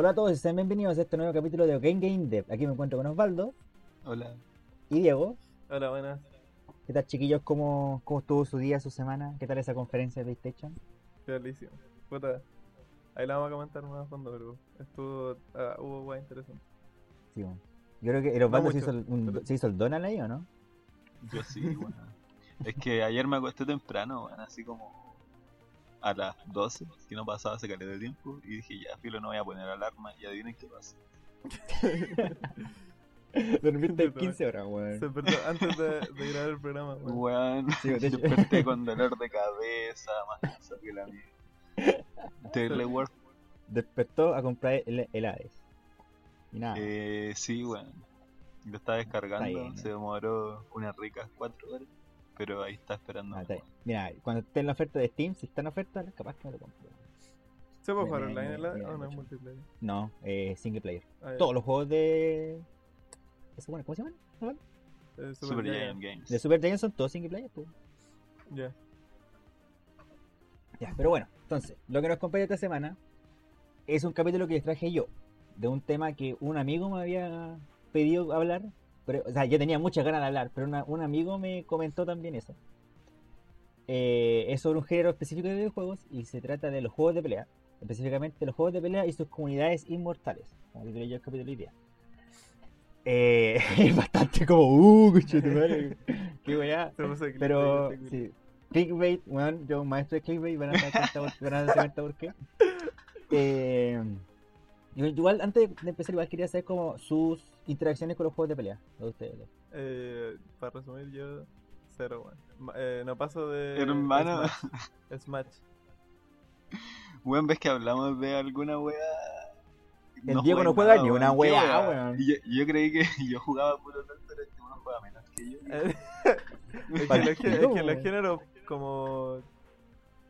Hola a todos y sean bienvenidos a este nuevo capítulo de Game Game Dev. Aquí me encuentro con Osvaldo Hola. y Diego. Hola, buenas. ¿Qué tal chiquillos? ¿Cómo, cómo estuvo su día, su semana? ¿Qué tal esa conferencia de PlayStation? Felicísimo. Puta. Ahí la vamos a comentar más a fondo, pero estuvo. ah, hubo guay interesante. Sí, bueno. Yo creo que el Osvaldo se, mucho, hizo el, un- pero- se hizo el Donald ahí, ¿o no? Yo sí, bueno. Es que ayer me acosté temprano, bueno, así como a las 12, que no pasaba hace caleta de tiempo, y dije, ya, filo, no voy a poner alarma, y adivinen qué pasa. Dormiste Sí, 15 horas, Se weón. despertó antes de, de grabar el programa. weón. Weón, Sí, de hecho- desperté con dolor de cabeza, más cansado que la mía. Terrible work. Despertó a comprar el, el Hades. Y nada. Eh, sí, weón. Lo estaba descargando, bien, se demoró unas ricas 4 horas, pero ahí está esperando. Ah, está. Mira, cuando esté en la oferta de Steam, si está en oferta, capaz que me lo compro. ¿Se puede jugar online en la- o no es multiplayer? No, eh, single player. Ah. Todos los juegos de. ¿Eso, bueno, ¿Cómo se llaman? Eh, Super Super Giant. Giant Games. De Super Giant son todos single player, pues. Ya. Ya, pero bueno, entonces, lo que nos acompaña esta semana es un capítulo que les traje yo, de un tema que un amigo me había pedido hablar, pero, o sea, yo tenía muchas ganas de hablar, pero una- un amigo me comentó también eso. Eh, es sobre un género específico de videojuegos y se trata de los juegos de pelea, específicamente los juegos de pelea y sus comunidades inmortales, como titulé yo el capítulo hoy día. Eh, es bastante como, uh, conchetumare, qué weá. Puso clickbait, Pero, este sí. Clickbait, weón, yo un maestro de clickbait, van a darse cuenta, por- qué. Eh, yo igual, antes de empezar, igual quería saber como sus interacciones con los juegos de pelea, de ustedes. Eh, para resumir, yo. Cero, weón. Ma- Eh, no paso de. Hermano. Smash. Smash. Weón, ves que hablamos de alguna wea. El Diego no juega nada, ni una ¿Qué wea, weón. Y Yo, yo creí que yo jugaba puro LOL, pero este uno juega menos que yo. Eh, es, que los, es que géneros como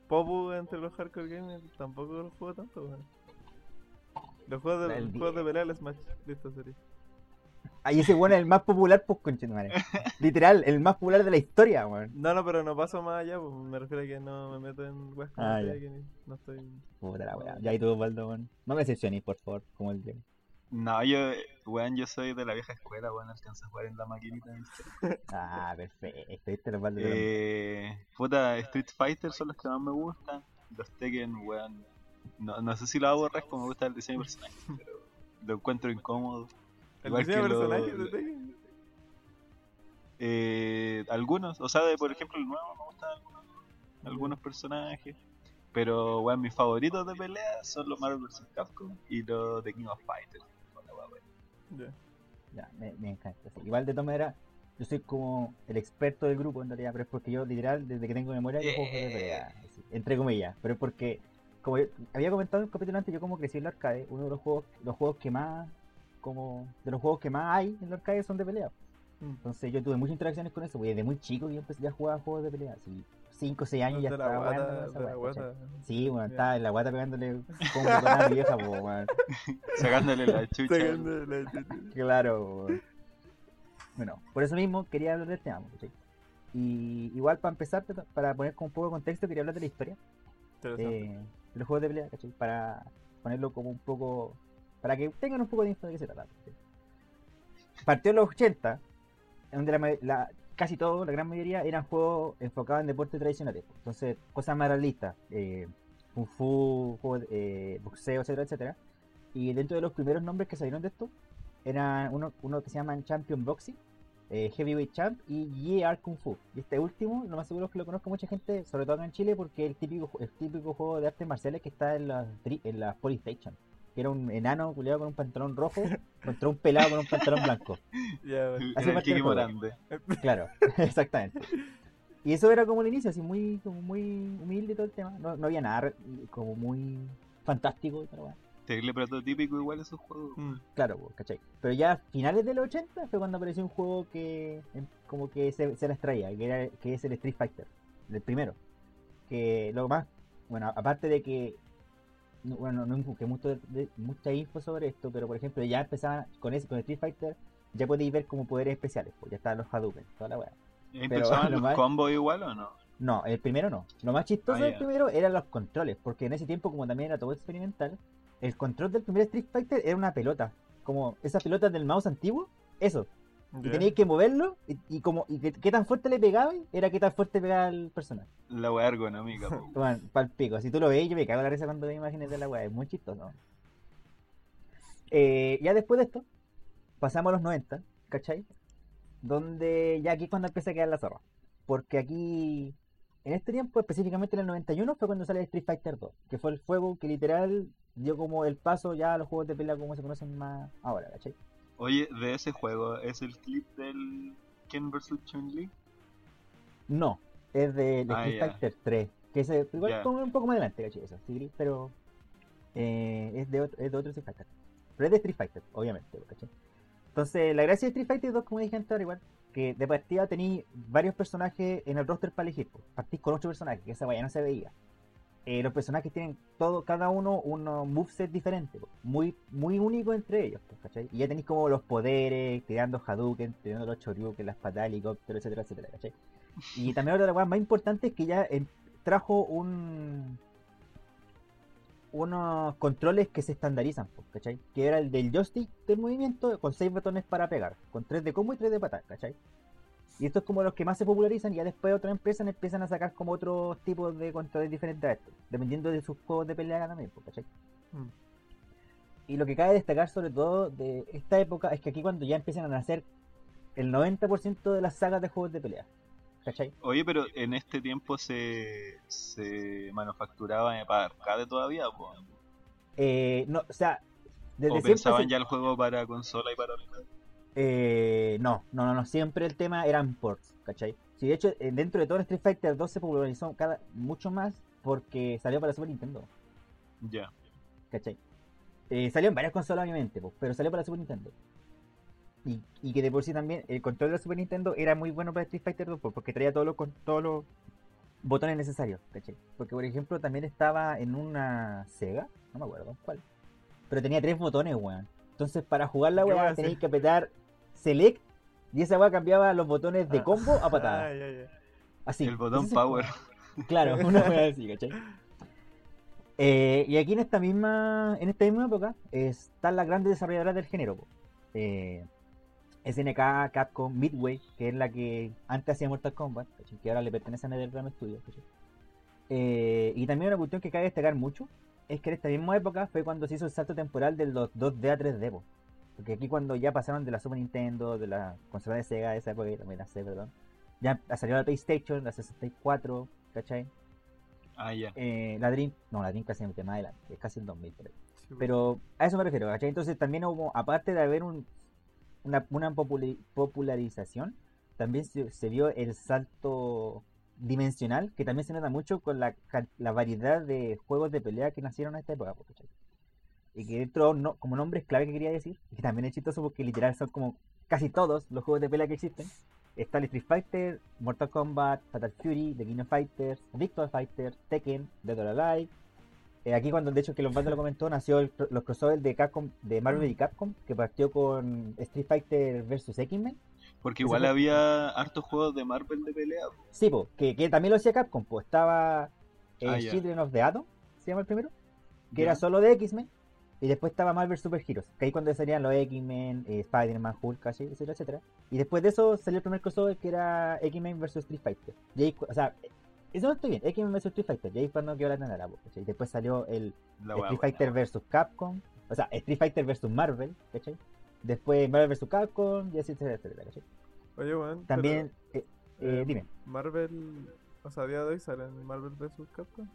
Popu entre los hardcore gamers tampoco los juego tanto, weón. Los juegos de, El los juegos de pelea, el Smash, listo, sería. Ahí ese weón es el más popular, pues, conchetumare. Literal, el más popular de la historia, weón. No, no, pero no paso más allá, pues me refiero a que no me meto en weas Ah, ya. que no estoy... Puta la wea. Ya, y tú, Osvaldo, weón. No me decepciones, por favor, como el Diego. No, yo, weón, yo soy de la vieja escuela, weón, alcanza a jugar en la maquinita. Ah, perfecto, este te lo- Eh, puta, Street Fighter son los que más me gustan. Los Tekken, weón. No, no sé si lo hago borrar como me gusta el diseño de personaje, pero lo encuentro incómodo. El Igual diseño de que lo- personajes de Tekken. Eh, algunos, o sea, de, por ejemplo, el nuevo me gustan algunos, algunos personajes. Pero, weón, mis favoritos de pelea son los Marvel vs. Capcom y los de King of Fighters. Weón. Ya. Ya, me, me encanta. sí. Igual de todas maneras, yo soy como el experto del grupo en realidad, pero es porque yo literal, desde que tengo memoria, yo juego de pelea, así, entre comillas. Pero es porque, como yo- había comentado en un capítulo antes, yo como crecí en el arcade, uno de los juegos, los juegos que más, como, de los juegos que más hay en el arcade son de pelea. Mm. Entonces yo tuve muchas interacciones con eso, porque desde muy chico yo empecé ya a jugar juegos de pelea, así, 5 o 6 años ya de la estaba guata, jugando esa la guata. Sí, bueno, Ya. estaba en la guata pegándole como a mi vieja, po, weón. Sacándole la chucha. Sacando la chucha. Claro. Bueno, por eso mismo quería hablar del tema. Y igual para empezar, para poner como un poco de contexto, quería hablar de la historia Interesante. Los juegos de pelea, ¿cachai? Para ponerlo como un poco, para que tengan un poco de info de qué se trata. Partió en los 80, donde la, la- casi todo, la gran mayoría, eran juegos enfocados en deportes tradicionales. Entonces, cosas más realistas, eh, kung fu, juegos eh, boxeo, etcétera, etcétera. Y dentro de los primeros nombres que salieron de esto, eran uno, uno que se llaman Champion Boxing, eh, Heavyweight Champ y YR Kung Fu. Y este último, lo más seguro es que lo conozca mucha gente, sobre todo acá en Chile, porque es el típico, el típico juego de artes marciales que está en las, tri- en las Polystation. Que era un enano culiado con un pantalón rojo contra un pelado con un pantalón blanco. Bueno. El. Morande. Claro, exactamente. Y eso era como el inicio, así muy, como muy humilde todo el tema. No, no había nada como muy fantástico. Pero bueno. Terrible prototípico igual esos juegos. Mm. Claro, pues, ¿cachai? Pero ya a finales de los 80 fue cuando apareció un juego que em, como que se, se las traía, que, era, que es el Street Fighter, el primero. Que lo más, bueno, aparte de que, no- bueno, no busqué mucho de- de- mucha info sobre esto, pero por ejemplo ya empezaban con ese, con Street Fighter, ya podéis ver como poderes especiales, pues ya estaban los Hadouken, toda la weá. ¿Empezaban lo los más- combos igual o no? No, el primero no. Lo más chistoso Ah, del primero eran los controles, porque en ese tiempo, como también era todo experimental, el control del primer Street Fighter era una pelota. Como esas pelotas del mouse antiguo, eso. Y Ya. teníais que moverlo y, y como y qué, qué tan fuerte le pegaba era qué tan fuerte pegaba el personaje. La weá ergonómica. Bueno, pal pico. Si tú lo ves, yo me cago en la risa cuando veo imágenes de la weá. Es muy chistoso. Eh, ya después de esto, pasamos a los 90, ¿cachai? Donde ya aquí es cuando empieza a quedar la zorra. Porque aquí, en este tiempo, específicamente en el 91, fue cuando sale Street Fighter 2. Que fue el juego que literal dio como el paso ya a los juegos de pelea como se conocen más ahora, ¿cachai? Oye, de ese juego, ¿es el clip del Ken vs Chun-Li? No, es de, Ah, Street. Fighter 3. Que es eh, igual como un poco más adelante, ¿cachai? Eso, sí, pero eh, es, de otro, es de otro Street Fighter. Pero es de Street Fighter, obviamente, ¿cachai? Entonces, la gracia de Street Fighter 2, como dije antes, ahora igual, que de partida tenéis varios personajes en el roster para elegir. Partís con ocho personajes, que esa vaya no se veía. Eh, los personajes tienen todo, cada uno unos movesets diferentes, po, muy, muy únicos entre ellos, ¿cachai? Y ya tenéis como los poderes, tirando Hadouken, tirando los Choryuken, las patadas, helicópteros, etcétera, etcétera, ¿cachai? Y también otra de las más importantes es que ya eh, trajo un unos controles que se estandarizan, ¿cachai? Que era el del joystick del movimiento con seis botones para pegar, con tres de combo y tres de patada, ¿cachai? Y estos como los que más se popularizan y ya después otras empresas empiezan a sacar como otros tipos de controles diferentes a estos, dependiendo de sus juegos de pelea también, po, ¿cachai? Mm. Y lo que cabe destacar sobre todo de esta época es que aquí cuando ya empiezan a nacer el 90% de las sagas de juegos de pelea, ¿cachai? Oye, pero en este tiempo se, se manufacturaba para arcade todavía, po. Eh, no, o sea, desde o siempre pensaban se- ya el juego para consola y para arcade. Eh, no, no, no, no, siempre el tema eran ports, ¿cachai? Sí, de hecho, eh, dentro de todo Street Fighter 2 se popularizó cada, mucho más porque salió para Super Nintendo, Ya. ¿cachai? Eh, salió en varias consolas, obviamente, pero salió para Super Nintendo. Y, y que de por sí también el control de la Super Nintendo era muy bueno para Street Fighter 2 po, porque traía todos los, todos los botones necesarios, ¿cachai? Porque, por ejemplo, también estaba en una Sega, no me acuerdo cuál, pero tenía tres botones, weón. Entonces, para jugar la ¿Qué weá weá tenéis que apretar Select y esa weá cambiaba los botones de Ah. combo a patada. Ah, ya, ya. Así. el botón Entonces, power. Claro, una weá así, ¿cachai? Eh, y aquí en esta misma en esta misma época eh, están las grandes desarrolladoras del género. Eh, SNK, Capcom, Midway, que es la que antes hacía Mortal Kombat, ¿cachai? que ahora le pertenece a NetherRealm Studios. ¿cachai? Eh, y también una cuestión que cabe destacar mucho es que en esta misma época fue cuando se hizo el salto temporal de los 2D a 3D. Po. Porque aquí cuando ya pasaron de la Super Nintendo, de la consola de Sega de esa época, que también la sé, perdón, ya salió la PlayStation, la 64, ¿cachai? Ah, ya. Eh, la Dream, no, la Dream casi más adelante, es casi el 2000 por ahí. Sí, pues. Pero a eso me refiero, ¿cachai? Entonces también hubo, aparte de haber un, una, popularización, también se, se vio el salto dimensional, que también se nota mucho con la, variedad de juegos de pelea que nacieron en esta época, pues, ¿cachai? Y que dentro, no, como nombres clave que quería decir, y que también es chistoso porque literal son como casi todos los juegos de pelea que existen. Está el Street Fighter, Mortal Kombat, Fatal Fury, The King of Fighters, Victor Fighter, Tekken, Dead or Alive. Eh, aquí cuando de hecho que los lo comentó nació el- los crossovers de Capcom, de Marvel y Capcom, que partió con Street Fighter vs X-Men. Porque Ese igual fue- había hartos juegos de Marvel de pelea. po. Sí, po, que, que también lo hacía Capcom, pues estaba eh, Ah. Children of the Atom, se llama el primero, que era solo de X-Men, y después estaba Marvel Super Heroes, que ahí cuando salían los X-Men, eh, Spider-Man, Hulk, etcétera, etcétera. Y después de eso salió el primer crossover que era X-Men vs Street Fighter. Y ahí cu- o sea, eso no estoy bien, X-Men vs Street Fighter, y ahí cuando quedó la tendera, y después salió el La Street buena. Fighter vs Capcom, o sea, Street Fighter vs Marvel, ¿cachai? Después Marvel vs Capcom, y así, etcétera, etcétera, ¿cachai? Oye, weón. También, eh, pero, eh, eh, dime, Marvel. O sea, a día de hoy salen Marvel vs Capcom.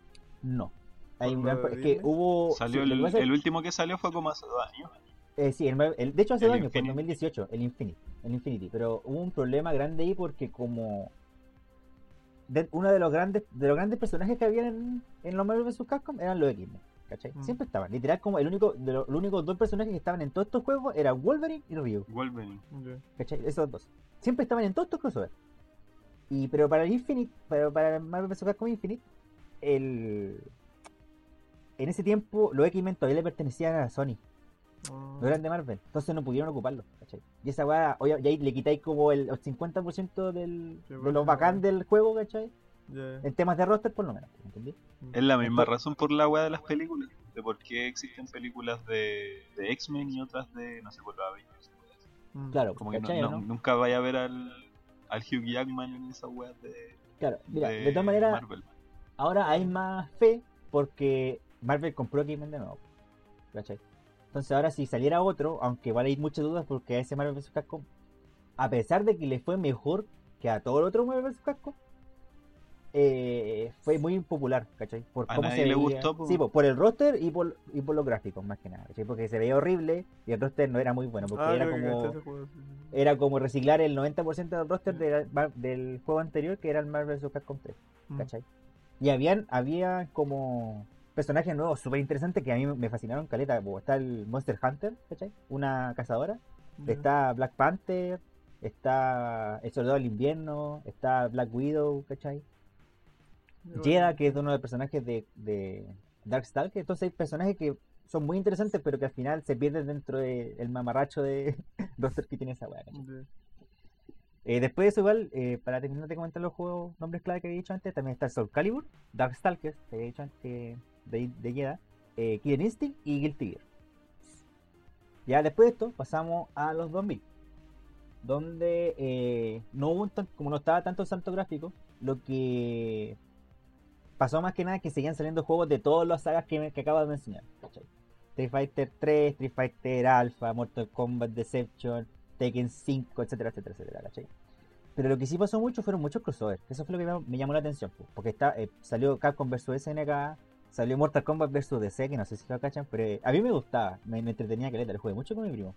no. Hay ¿Por un lo gran- de es que hubo. Salió sí, lo el, último que salió fue como hace dos años. eh, sí, el Marvel- el- de hecho hace el dos años, fue en Infinity. 2018, el Infinity, el Infinity. Pero hubo un problema grande ahí porque como de- uno de los grandes de los grandes personajes que había en, en los Marvel vs Capcom eran los X-Men, ¿cachai? Mm. Siempre estaban, literal como el único de los, los únicos dos personajes que estaban en todos estos juegos eran Wolverine y Ryu. Wolverine. Ya. ¿Cachai? Esos dos. Siempre estaban en todos estos crossovers. Y, pero para el Infinite, para, para el Marvel vs. Capcom Infinite, el... en ese tiempo los X-Men todavía le pertenecían a Sony, Ah, no eran de Marvel. Entonces no pudieron ocuparlo, ¿cachai? Y esa weá, ahí le quitáis como el 50% del, Sí, de lo sí, bacán bueno. del juego, ¿cachai? En temas de roster, por lo menos, ¿entendí? Es la misma Entonces- razón por la wea de las películas. de por qué existen películas de, de X-Men y otras de, no sé, por los Avengers. Mm. Claro, Como que no- ¿cachai, no- no? nunca vaya a ver al, al Hugh Jackman en esa wea de, Claro, mira, de de todas maneras, Marvel. ahora hay más fe porque Marvel compró X-Men de nuevo. ¿Cachai? Entonces ahora si saliera otro, aunque igual hay muchas dudas porque a ese Marvel vs. Capcom, a pesar de que le fue mejor que a todo el otro Marvel vs. Capcom, eh, fue muy impopular, ¿cachai? Por A cómo nadie se le veía. gustó. Sí, po, por el roster y por, y por los gráficos más que nada, ¿cachai? Porque se veía horrible y el roster no era muy bueno, porque Ah, era como... juego, sí. Era como reciclar el 90% del roster de la- del juego anterior que era el Marvel vs. Capcom 3. Mm. ¿cachai? Y habían, había como personajes nuevos súper interesantes que a mí me fascinaron, caleta. como está el Monster Hunter, ¿cachai? Una cazadora. Está Black Panther, está el Soldado del Invierno, está Black Widow, ¿cachai? Igual. Jeda, que es uno de los personajes de, de Darkstalker. Entonces hay personajes que son muy interesantes, pero que al final se pierden dentro del mamarracho de roster que tiene esa weá. Eh, después de eso, igual, eh, para terminar de comentar los juegos, nombres clave que había dicho antes, también está Soul Calibur, Darkstalkers, que había dicho antes de, de eh, Killer Instinct y Guilty Gear. Ya después de esto, pasamos a los 2000, donde eh, no hubo tan- como no estaba tanto el salto gráfico, lo que pasó más que nada es que seguían saliendo juegos de todas las sagas que, que acabo de mencionar. Street Fighter 3, Street Fighter Alpha, Mortal Kombat Deception, Tekken 5, etcétera, etcétera, etcétera, ¿cachai? Pero lo que sí pasó mucho fueron muchos crossovers. Eso fue lo que me, llamó la atención. po, Porque eh, salió Capcom vs SNK, salió Mortal Kombat vs DC, que no sé si lo cachan, pero eh, a mí me gustaba, me, me entretenía que le jugué mucho con mi primo.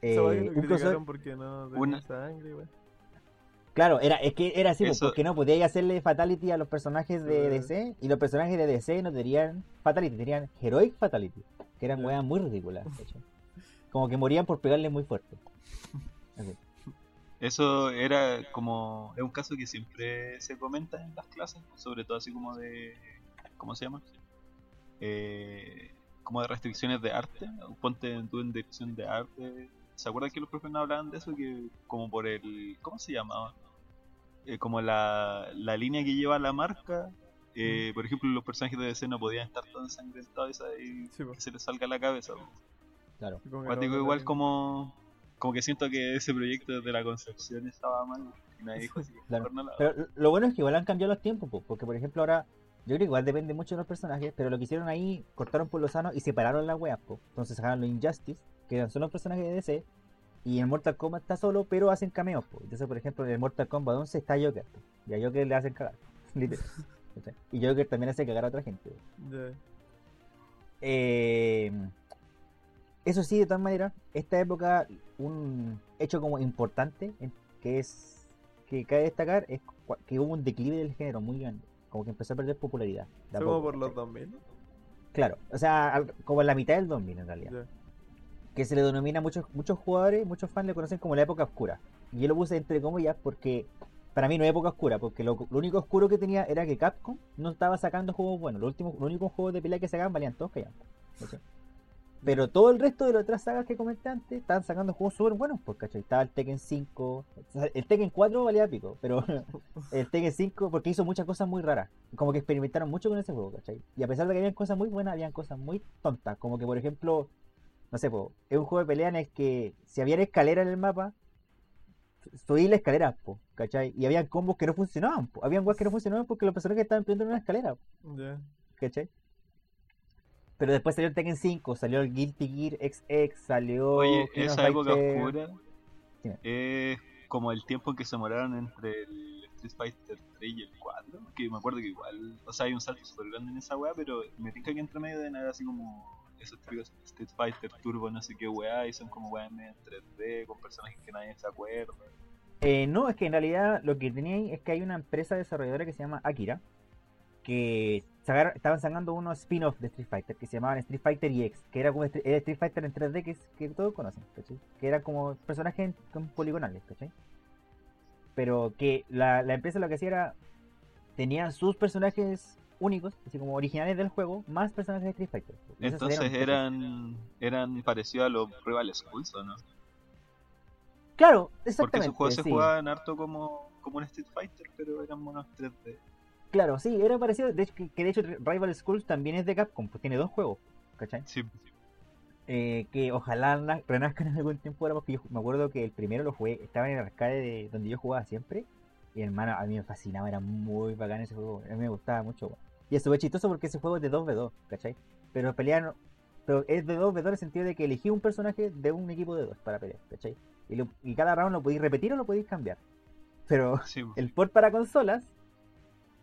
Eh, lo un criticaron crossover- porque no tenía Una- sangre, weón. Claro, era, es que era así, po, Eso- porque no podía hacerle fatality a los personajes de. DC y los personajes de DC no tenían fatality, tenían heroic fatality, que eran weas muy ridículas. Como que morían por pegarle muy fuerte. Así. Eso era como. Es un caso que siempre se comenta en las clases, sobre todo así como de. ¿Cómo se llama? Eh, como de restricciones de arte. Ponte tú en dirección de arte. ¿Se acuerdan que los profes no hablaban de eso? Que como por el. ¿Cómo se llamaba? Eh, como la, la línea que lleva la marca. eh, por ejemplo, los personajes de DC no podían estar tan ensangrentados y Sí, que se les salga la cabeza. po. Claro. Cuático igual como como que siento que ese proyecto desde la concepción estaba mal y nadie dijo así Claro. mejor no la hago. Pero lo bueno es que igual han cambiado los tiempos, po, porque por ejemplo ahora, yo creo que igual depende mucho de los personajes, pero lo que hicieron ahí, cortaron por lo sano y separaron las weas, po. entonces sacaron los Injustice, que eran solo los personajes de DC, y en Mortal Kombat está solo, pero hacen cameos, po. entonces por ejemplo en el Mortal Kombat 11 está Joker, po, y a Joker le hacen cagar, literal, y Joker también hace cagar a otra gente. Eh, eso sí, de todas maneras, esta época, un hecho como importante que es que cabe destacar es que hubo un declive del género muy grande, como que empezó a perder popularidad. Fue como por los ¿cachai? 2000. Claro, o sea, al- como en la mitad del 2000 en realidad, que se le denomina a muchos muchos jugadores, muchos fans le conocen como la época oscura. Y yo lo puse entre comillas porque para mí no es época oscura, porque lo, lo único oscuro que tenía era que Capcom no estaba sacando juegos buenos. Los últimos, los únicos juegos de pelea que sacaban valían todos callan. Pero todo el resto de las otras sagas que comenté antes estaban sacando juegos súper buenos, pues, ¿cachai? Estaba el Tekken 5, o sea, el Tekken 4 valía pico, pero el Tekken 5 porque hizo muchas cosas muy raras, como que experimentaron mucho con ese juego, ¿cachai? Y a pesar de que habían cosas muy buenas, habían cosas muy tontas, como que por ejemplo, no sé, po, es un juego de pelea en el que si había escalera en el mapa, subí la escalera, po, ¿cachai? Y habían combos que no funcionaban, po. habían cosas que no funcionaban porque los personajes estaban prendiendo una escalera, Ya. ¿cachai? Pero después salió el Tekken 5, salió el Guilty Gear XX, salió Oye, King esa época Fighter. oscura es como el tiempo en que se demoraron entre el Street Fighter 3 y el 4. Que me acuerdo que igual, o sea, hay un salto súper grande en esa weá, pero me tinca que entre medio de nada así como esos típicos Street Fighter Turbo, no sé qué weá, y son como weá en 3D con personajes que nadie se acuerda. Eh, no, es que en realidad lo que tenía ahí es que hay una empresa desarrolladora que se llama Akira, que sacaron- estaban sacando unos spin-off de Street Fighter que se llamaban Street Fighter EX, que era como Street, era Street Fighter en 3D que, que todos conocen, ¿cachai? Que era como personajes con poligonales, ¿cachai? Pero que la, la empresa lo que hacía era, tenía sus personajes únicos, así como originales del juego, más personajes de Street Fighter. Entonces eran eran parecidos a los Rival Schools, ¿o no? Claro, Porque exactamente. esos juegos se sí. jugaban harto como, como un Street Fighter, pero eran monos 3D. Claro, sí, era parecido. De hecho, que, que de hecho Rival Schools también es de Capcom, pues tiene dos juegos, ¿cachai? Sí. Eh, que ojalá na- renazcan en algún tiempo ahora, porque yo me acuerdo que el primero lo jugué, estaba en el arcade de donde yo jugaba siempre. Y hermano, a mí me fascinaba, era muy bacán ese juego, a mí me gustaba mucho. Y eso fue chistoso porque ese juego es de 2v2, ¿cachai? Pero pelear, pero es de 2v2 en el sentido de que elegí un personaje de un equipo de dos para pelear, ¿cachai? Y, lo- y cada round lo podéis repetir o lo podéis cambiar. Pero Sí, el port para consolas,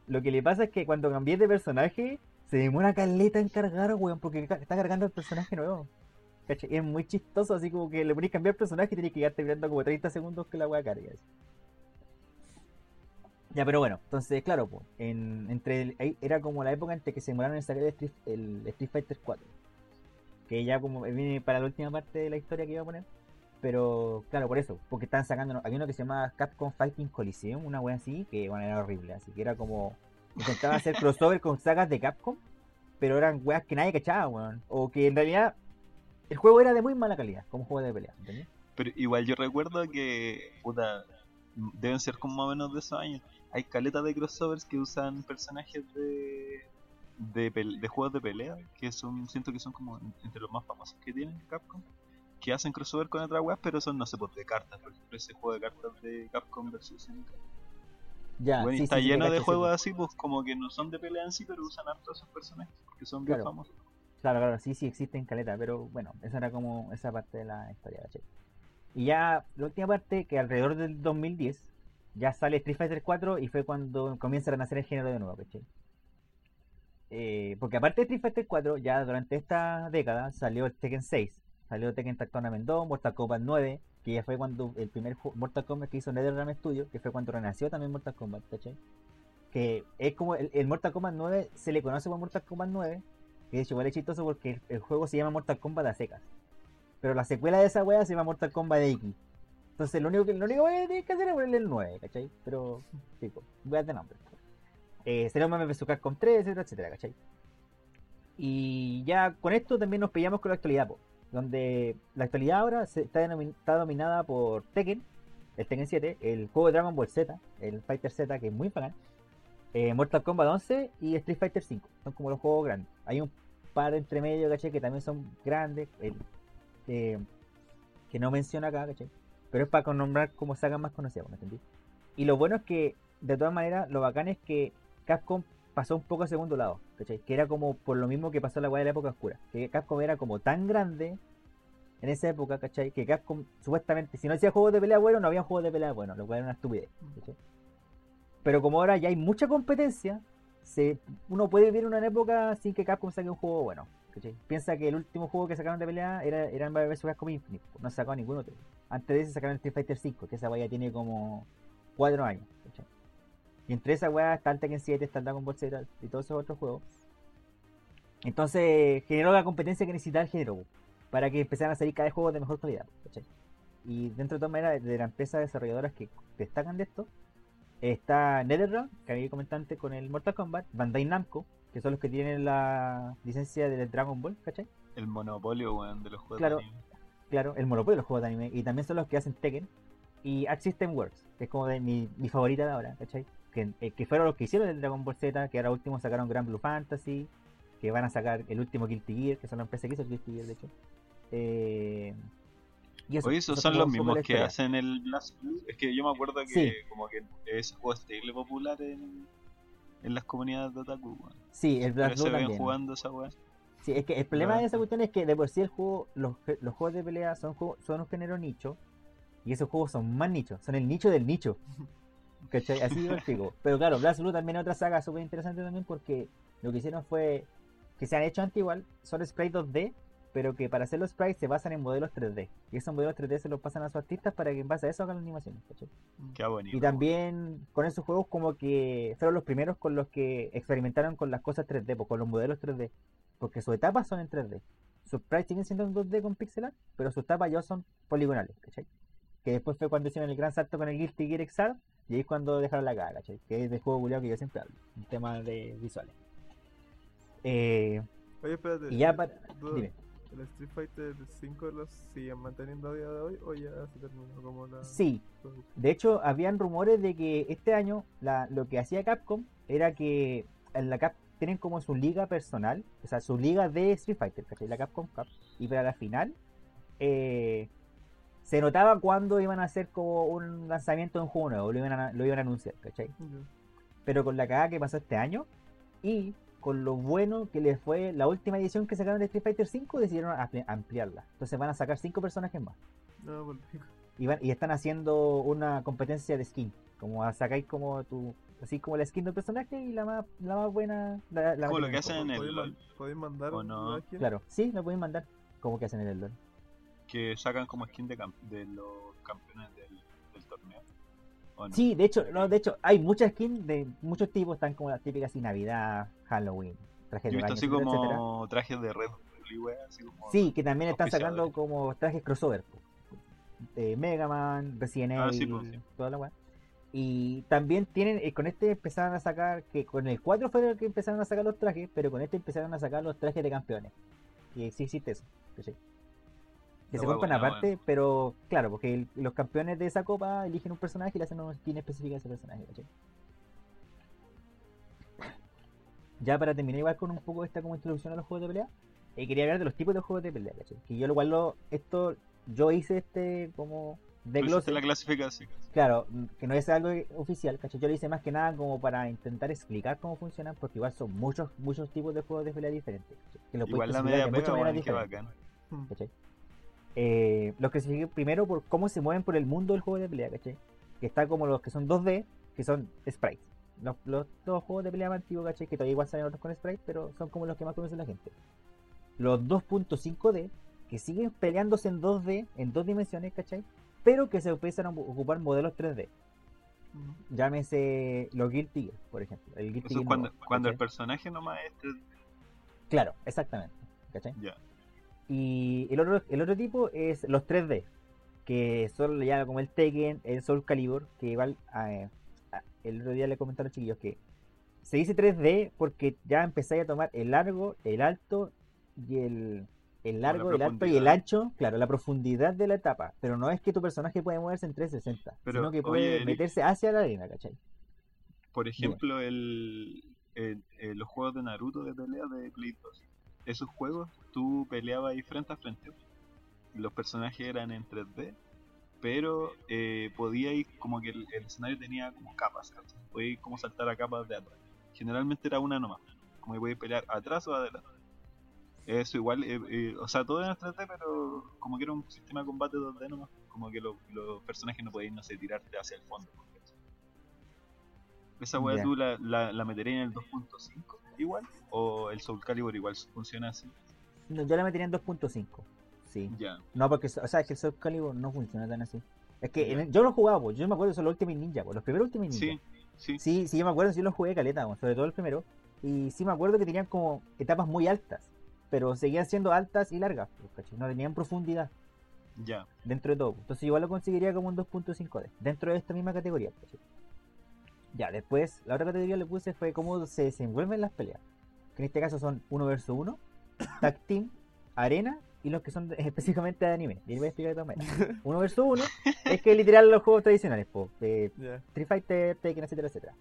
lo que le pasa es que cuando cambié de personaje, se demora caleta en cargar, weón, porque está cargando el personaje nuevo. Y es muy chistoso, así como que le ponéis cambiar personaje y tenéis que quedarte mirando como 30 segundos que la weá cargue. así. Ya, pero bueno, entonces, claro, pues, en, entre el- era como la época entre que se demoraron en el Street, el Street Fighter 4. Que ya como viene para la última parte de la historia que iba a poner. Pero claro, por eso, porque estaban sacando, había uno que se llamaba Capcom Fighting Coliseum, una wea así, que bueno, era horrible, así que era como, intentaban hacer crossover con sagas de Capcom, pero eran weas que nadie cachaba, weón, o que en realidad el juego era de muy mala calidad, como juego de pelea, ¿entendés? Pero igual yo recuerdo que, puta, deben ser como más o menos de esos años. Hay caletas de crossovers que usan personajes de de, de juegos de pelea, que son, siento que son como entre los más famosos que tienen Capcom, que hacen crossover con otras weas, pero son, no sé, pues de cartas, por ejemplo, ese juego de cartas de Capcom versus SNK. Ya, Bueno, sí, está sí, lleno de juegos pues. así, pues como que no son de pelea en sí, pero usan harto esos personajes, porque son bien Claro. famosos. Claro, claro, sí, sí existen caleta, pero bueno, esa era como esa parte de la historia, ¿cachai? Y ya la última parte, que alrededor del 2010, ya sale Street Fighter 4 y fue cuando comienza a renacer el género de nuevo, ¿cachai? Eh, porque aparte de Street Fighter 4, ya durante esta década salió el Tekken 6, salió Tekken Tag Tournament 2, Mortal Kombat 9, que ya fue cuando el primer Mortal Kombat que hizo NetherRealm Studio, que fue cuando renació también Mortal Kombat, ¿cachai? Que es como el, Mortal Kombat 9 se le conoce como Mortal Kombat 9, que de hecho igual es chistoso porque el, juego se llama Mortal Kombat a secas. Pero la secuela de esa wea se llama Mortal Kombat X. Entonces lo único que, lo único que que hacer es ponerle el 9, ¿cachai? Pero, tipo, weas de nombre. Eh, será un meme Capcom 3, etcétera, etcétera, ¿cachai? Y ya con esto también nos pillamos con la actualidad, po, donde la actualidad ahora se, está, está dominada por Tekken, el Tekken 7, el juego de Dragon Ball Z, el Fighter Z, que es muy bacán, eh, Mortal Kombat 11 y Street Fighter 5. Son como los juegos grandes. Hay un par entre medio. Que también son grandes, el- eh, que no menciona acá. Pero es para nombrar como sagas más conocidas, ¿me entendí? Y lo bueno es que, de todas maneras, lo bacán es que Capcom pasó un poco a segundo lado, ¿cachai? Que era como por lo mismo que pasó la weá de la época oscura. Que Capcom era como tan grande en esa época, ¿cachai? Que Capcom, supuestamente, si no hacía juegos de pelea bueno, no había juegos de pelea bueno, lo cual era una estupidez, ¿cachai? Pero como ahora ya hay mucha competencia, se, uno puede vivir una época sin que Capcom saque un juego bueno. ¿cachai? Piensa que el último juego que sacaron de pelea era, era Marvel vs. Capcom Infinite, no sacaron ningún otro. Antes de ese sacaron Street Fighter 5, que esa weá ya tiene como 4 años. ¿cachai? Y entre esa weá está el Tekken 7, está el Dragon Ball Z y todos esos otros juegos. Entonces generó la competencia que necesitaba el género, para que empezaran a salir cada vez juegos de mejor calidad. ¿cachai? Y dentro de todas maneras, de las empresas desarrolladoras que destacan de esto, está NetherRealm, que había comentado antes con el Mortal Kombat, Bandai Namco, que son los que tienen la licencia del Dragon Ball, ¿cachai? El monopolio, weón, de los juegos Claro. de anime. Claro, el monopolio de los juegos de anime, y también son los que hacen Tekken, y Arc System Works, que es como de mi, mi favorita de ahora, ¿cachai? Que, eh, que fueron los que hicieron el Dragon Ball Z, que ahora último sacaron Grand Blue Fantasy, que van a sacar el último Guilty Gear, que son la empresa que hizo el Guilty Gear, de hecho. Eh, y eso, Oye, esos eso son los mismos que historia. hacen el Blast Blue. Es que yo me acuerdo que Sí. como que ese juego es terrible popular en, en las comunidades de Otaku, weón. Sí, el Blast se Blue ven también. jugando esa weá. Sí, es que el problema de esa cuestión es que de por sí el juego, los, los juegos de pelea son, son un género nicho, y esos juegos son más nichos, son el nicho del nicho. ¿Cachai? Así yo explico. Pero claro, Blast Blue también es otra saga súper interesante también porque lo que hicieron fue que se han hecho antes igual, son sprites 2D, pero que para hacer los sprites se basan en modelos 3D. Y esos modelos 3D se los pasan a sus artistas para que en base a eso hagan las animaciones. ¿cachai? Qué bonito. Y también con esos juegos como que fueron los primeros con los que experimentaron con las cosas 3D, pues, con los modelos 3D. Porque sus etapas son en 3D. Sus sprites siguen siendo en 2D con pixel art, pero sus etapas ya son poligonales, ¿cachai? Que después fue cuando hicieron el gran salto con el Guilty Gear XR, y ahí es cuando dejaron la caga, ¿cachai? Que es de juego culiao que yo siempre hablo, un tema de visuales. Eh, Oye, espérate. y ya para... duda, Dime. ¿El Street Fighter 5 los siguen manteniendo a día de hoy o ya se terminó como la Sí? De hecho, habían rumores de que este año la- lo que hacía Capcom era que en la Cap tienen como su liga personal, o sea, su liga de Street Fighter, ¿cachai? La Capcom Cup. Y para la final, eh, se notaba cuando iban a hacer como un lanzamiento un juego nuevo, lo iban a, lo iban a anunciar, ¿cachai? Pero con la cagada que pasó este año y con lo bueno que les fue la última edición que sacaron de Street Fighter 5, decidieron ampli- ampliarla. Entonces van a sacar cinco personajes más. No. Y, van- y están haciendo una competencia de skin. Como sacáis como tu. Así como la skin del personaje y la más, la más buena. La, la Como lo que hacen en el ¿Podéis LOL, ¿Podéis mandar ¿O no? Claro, sí, lo pueden mandar. Como que hacen en el LOL. Que sacan como skin de, cam- de los campeones del, del torneo. ¿O no? Sí, de hecho, no, de hecho, hay muchas skins de muchos tipos, están como las típicas así Navidad, Halloween, trajes Yo de baño, así etcétera, etcétera. como trajes de Red Bull y así como. Sí, que también están sacando como trajes crossover. De Mega Man, Resident Ah, Evil, sí, pues, sí. toda la weá. Y también tienen, eh, con este empezaron a sacar, que con el 4 fue el que empezaron a sacar los trajes, pero con este empezaron a sacar los trajes de campeones. Y sí existe eso. ¿cachai? Que se compran aparte, pero claro, porque el- los campeones de esa copa eligen un personaje y le hacen una skin específica a ese personaje. ¿cachai? Ya para terminar igual con un poco esta como introducción a los juegos de pelea, eh, quería hablar de los tipos de juegos de pelea, ¿cachai? Que yo lo cual lo, esto, yo hice este como de glossy, la clasificación. claro, que no es algo oficial, ¿cachai? Yo lo hice más que nada como para intentar explicar cómo funcionan, porque igual son muchos, muchos tipos de juegos de pelea diferentes, Igual la media pega, weón, qué diferentes. Eh, los clasifiqué primero por cómo se mueven por el mundo del juego de pelea, ¿cachai? Que está como los que son 2D, que son sprites. Los, los, los juegos de pelea más antiguos, ¿cachai? Que todavía igual salen otros con sprites, pero son como los que más conoce la gente. Los 2.5D, que siguen peleándose en 2D, en dos dimensiones, ¿cachai? Pero que se empiezan a ocupar modelos 3D. Hmm. Llámese los Guilty Gear, por ejemplo. El Guilty Eso es Gear cuando, nuevo, cuando el personaje nomás es 3D. Claro, exactamente. ¿Cachai? Ya. Y el otro, el otro tipo es los 3D, que son ya como el Tekken, el Soul Calibur, que igual eh, a- el otro día le comentaron a los chiquillos que se dice 3D porque ya empezáis a tomar el largo, el alto y el, el largo, el alto y el ancho, claro, la profundidad de la etapa, pero no es que tu personaje puede moverse en 360, Pero, sino que oye, puede Eric. meterse hacia la arena, ¿cachai? Por ejemplo, el, el- el- los juegos de Naruto de pelea de Play 2. Esos juegos tú peleabas ahí frente a frente. Los personajes eran en 3D, pero eh, podía ir como que el, el escenario tenía como capas. ¿cachai? Podía ir como saltar a capas de atrás. Generalmente era una nomás. Como que podías pelear atrás o adelante. Eso igual, eh, eh, o sea, todo era en 3D, pero como que era un sistema de combate 2D nomás. Como que lo- los personajes no podían, no sé, tirarte hacia el fondo. ¿Esa weá Ya. tú la, la, la meterías en el 2.5 igual? ¿O el Soul Calibur igual funciona así? No, yo la metería en 2.5, sí. Ya. No, porque, o sea, es que el Soul Calibur no funciona tan así. Es que en- yo lo jugaba, pues, yo me acuerdo, son los Ultimate Ninja, pues, los primeros Ultimate Ninja. Sí, sí. Sí, sí, yo me acuerdo, sí los jugué caleta, pues, sobre todo el primero. Y sí me acuerdo que tenían como etapas muy altas, pero seguían siendo altas y largas, pues, no tenían profundidad Ya. dentro de todo. Entonces igual lo conseguiría como un 2.5D, dentro de esta misma categoría. pues. Ya, después, la otra categoría que le puse fue cómo se desenvuelven las peleas. Que en este caso son 1 versus 1, Tag Team, Arena y los que son específicamente de anime. Y les voy a explicar de todas maneras. 1 versus 1 es que literal los juegos tradicionales, po, de. Street Fighter, Tekken, etcétera, etcétera.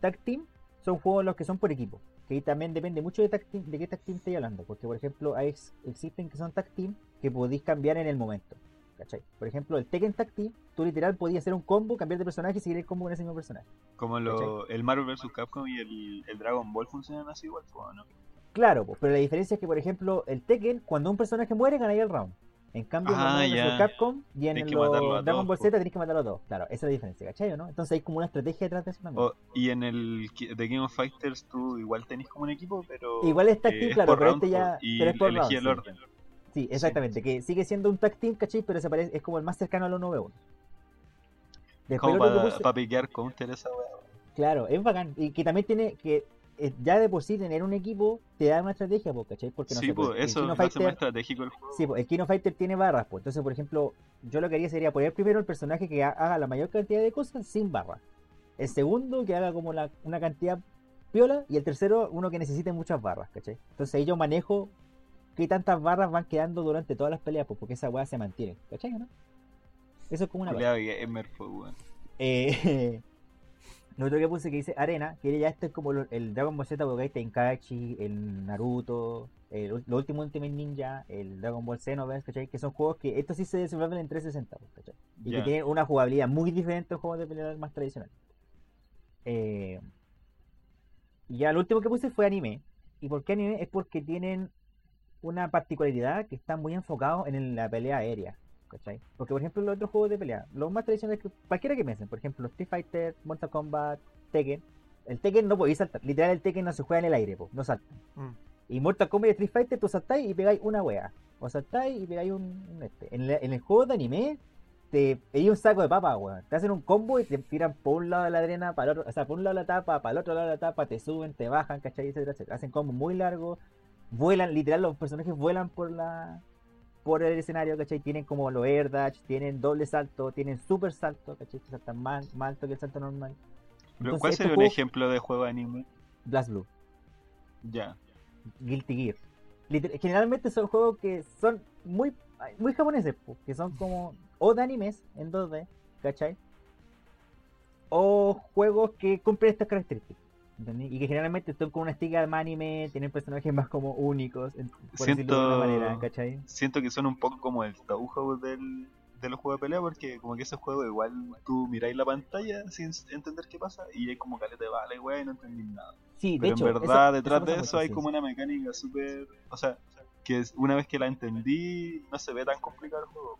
Tag Team son juegos los que son por equipo. Que ahí también depende mucho de, tag team- de qué Tag Team estoy hablando. Porque, por ejemplo, hay, ex- existen que son Tag Team que podéis cambiar en el momento. ¿Cachai? Por ejemplo, el Tekken Tag Team, tú literal podías hacer un combo, cambiar de personaje y seguir el combo con ese mismo personaje. Como lo, el Marvel vs. Capcom y el, el Dragon Ball funcionan así igual, ¿no? Claro, pero la diferencia es que, por ejemplo, el Tekken, cuando un personaje muere, ganáis el round. En cambio, en Ah, el vs. ya. Capcom y en el Dragon todos, Ball. Z tenés que matarlo a todos. Claro, esa es la diferencia, ¿cachai? o ¿no? Entonces hay como una estrategia detrás de eso también. Y en el de Game of Fighters tú igual tenés como un equipo, pero. Igual es tag eh, claro, por pero round, este ya- Y pero es por elegí el round, orden. Sí, exactamente, que sigue siendo un tag team, ¿cachai? Pero se parece, es como el más cercano al 1v1. Después Como para puse- piquear counter esa weá. claro, es bacán. Y que también tiene que, eh, ya de por sí tener un equipo te da una estrategia, ¿cachai? Porque no Sí, sé, pues el eso lo of hace más Fighter, estratégico el juego. sí, pues, el King of Fighter tiene barras, pues. Entonces, por ejemplo, yo lo que haría sería poner primero el personaje que ha- haga la mayor cantidad de cosas sin barras. El segundo que haga como la, una cantidad piola. Y el tercero, uno que necesite muchas barras, ¿cachai? Entonces ahí yo manejo qué tantas barras van quedando durante todas las peleas, pues, porque esa weá se mantiene, ¿cachai? ¿no? Eso es como una. Culeado gamer, weón. Eh, Lo otro que puse que dice Arena, que ya esto es como lo- el Dragon Ball Z, porque ahí Tenkaichi, el Naruto, el, lo último Ultimate Ninja, el Dragon Ball Xenoverse, ¿cachai? Que son juegos que estos sí se desenvuelven en 360, pues, ¿cachai? Y que tienen una jugabilidad muy diferente a los juegos de pelea más tradicionales. Eh, y ya lo último que puse fue anime. ¿Y por qué anime? Es porque tienen una particularidad que están muy enfocados en la pelea aérea. ¿cachai? Porque, por ejemplo, los otros juegos de pelea, los más tradicionales, que cualquiera que piensen, por ejemplo, Street Fighter, Mortal Kombat, Tekken, el Tekken no podéis saltar. Literal, el Tekken no se juega en el aire, po, no salta. Mm. Y Mortal Kombat y Street Fighter, tú saltáis y pegáis una wea. O saltáis y pegáis un, un este. En, la- en el juego de anime, te hay un saco de papa, weón. Te hacen un combo y te tiran por un lado de la arena, para el otro, o sea, por un lado de la tapa, para el otro lado de la tapa, te suben, te bajan, ¿cachai? Etcétera, etcétera. Hacen combos muy largos, vuelan, literal, los personajes vuelan por la por el escenario, ¿cachai? Tienen como los air dash, tienen doble salto, tienen super salto, ¿cachai? Que saltan más, más alto que el salto normal. Entonces, ¿Cuál estos sería un ejemplo de juego de anime? Blast Blue. Ya. Guilty Gear. Liter- generalmente son juegos que son muy, muy japoneses, po, que son como o de animes en 2D, ¿cachai? O juegos que cumplen estas características. ¿Entendí? Y que generalmente son con una estética más anime, tienen personajes más como únicos, por decirlo de alguna Siento- manera, ¿cachai? Siento que son un poco como el Touhou del, de los juegos de pelea, porque como que ese juego igual tú miráis la pantalla sin entender qué pasa y hay como caleta de bala y weá y no entendí nada. Sí, de Pero hecho, en verdad eso- detrás eso de eso hay como una mecánica súper... O sea, que una vez que la entendí no se ve tan complicado el juego.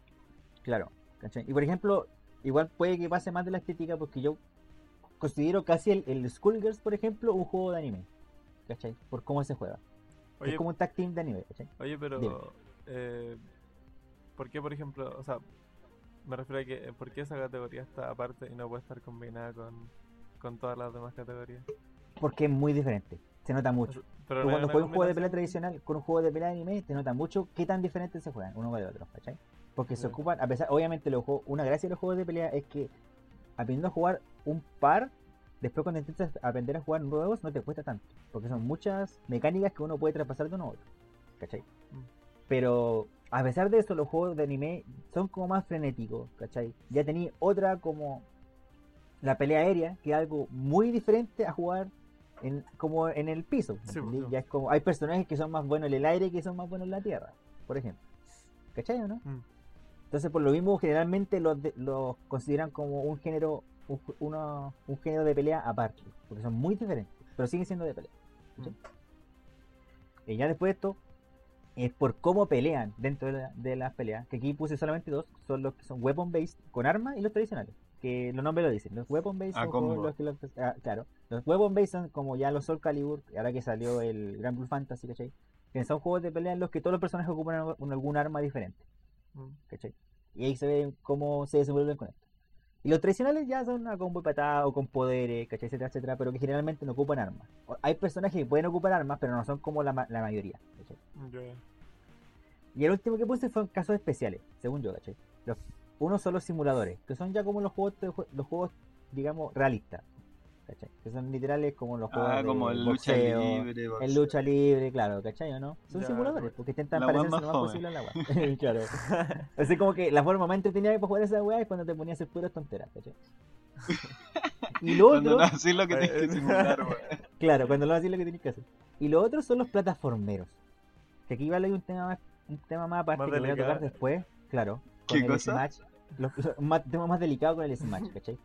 Claro, ¿cachai? Y por ejemplo, igual puede que pase más de la estética porque yo considero casi el, el Skullgirls, por ejemplo, un juego de anime, ¿cachai? Por cómo se juega. Oye, es como un tag team de anime, ¿cachai? Oye, pero. Eh, ¿Por qué, por ejemplo, o sea, me refiero a que, eh, ¿por qué esa categoría está aparte y no puede estar combinada con, con todas las demás categorías? Porque es muy diferente, se nota mucho. Pero no cuando juegas un juego de pelea tradicional con un juego de pelea de anime, te nota mucho qué tan diferentes se juegan uno el otro, ¿cachai? Porque se ocupan, a pesar, obviamente los juegos, una gracia de los juegos de pelea es que aprendiendo a jugar un par, después cuando intentas aprender a jugar nuevos no te cuesta tanto, porque son muchas mecánicas que uno puede traspasar de uno a otro, ¿cachai? Mm. Pero a pesar de eso, los juegos de anime son como más frenéticos, ¿cachai? Ya tenéis otra como la pelea aérea, que es algo muy diferente a jugar en, como en el piso. Sí, pues, Ya es como, hay personajes que son más buenos en el aire que son más buenos en la tierra, por ejemplo. ¿Cachai o no? Mm. Entonces, por lo mismo, generalmente los, de- los consideran como un género un, ju- uno- un género de pelea aparte, porque son muy diferentes, pero siguen siendo de pelea. ¿cachai? Y ya después de esto, es por cómo pelean dentro de, la- de las peleas, que aquí puse solamente dos, son los que son weapon based con armas y los tradicionales, que los nombres lo dicen. Los weapon based Ah, son juegos los que los- ah, claro, los weapon based son como ya los Soul Calibur, ahora que salió el Grand Blue Fantasy, ¿cachai? Que son juegos de pelea en los que todos los personajes ocupan algún arma diferente. Mm. ¿cachai? Y ahí se ve cómo se desenvuelven con esto. Y los tradicionales ya son a combo y patada o con poderes, ¿cachai? etcétera, etcétera, pero que generalmente no ocupan armas. Hay personajes que pueden ocupar armas, pero no son como la, ma- la mayoría, ¿cachai? Y el último que puse fue casos especiales, según yo, ¿cachai? Los, uno son los simuladores, que son ya como los juegos, de jue- los juegos digamos, realistas, ¿cachai? Que son literales como los juegos Ah, de como el lucha boxeo, libre. el boxeo. lucha libre, claro, ¿cachai o no? Son Ya, simuladores, porque intentan weá parecerse lo más fome. posible a la weá. claro. Así como que la forma más entretenida para jugar esa weá es cuando te ponías a hacer puras tonteras, ¿cachai? y lo Cuando otro, no lo que tienes que simular, weón. claro, cuando lo haces lo que tienes que hacer. Y lo otro son los plataformeros. Que aquí vale un tema más, un tema más aparte Más que voy a tocar después, claro. Con ¿Qué el cosa? Smash. Los, los- un tema más delicado con el Smash, ¿cachai?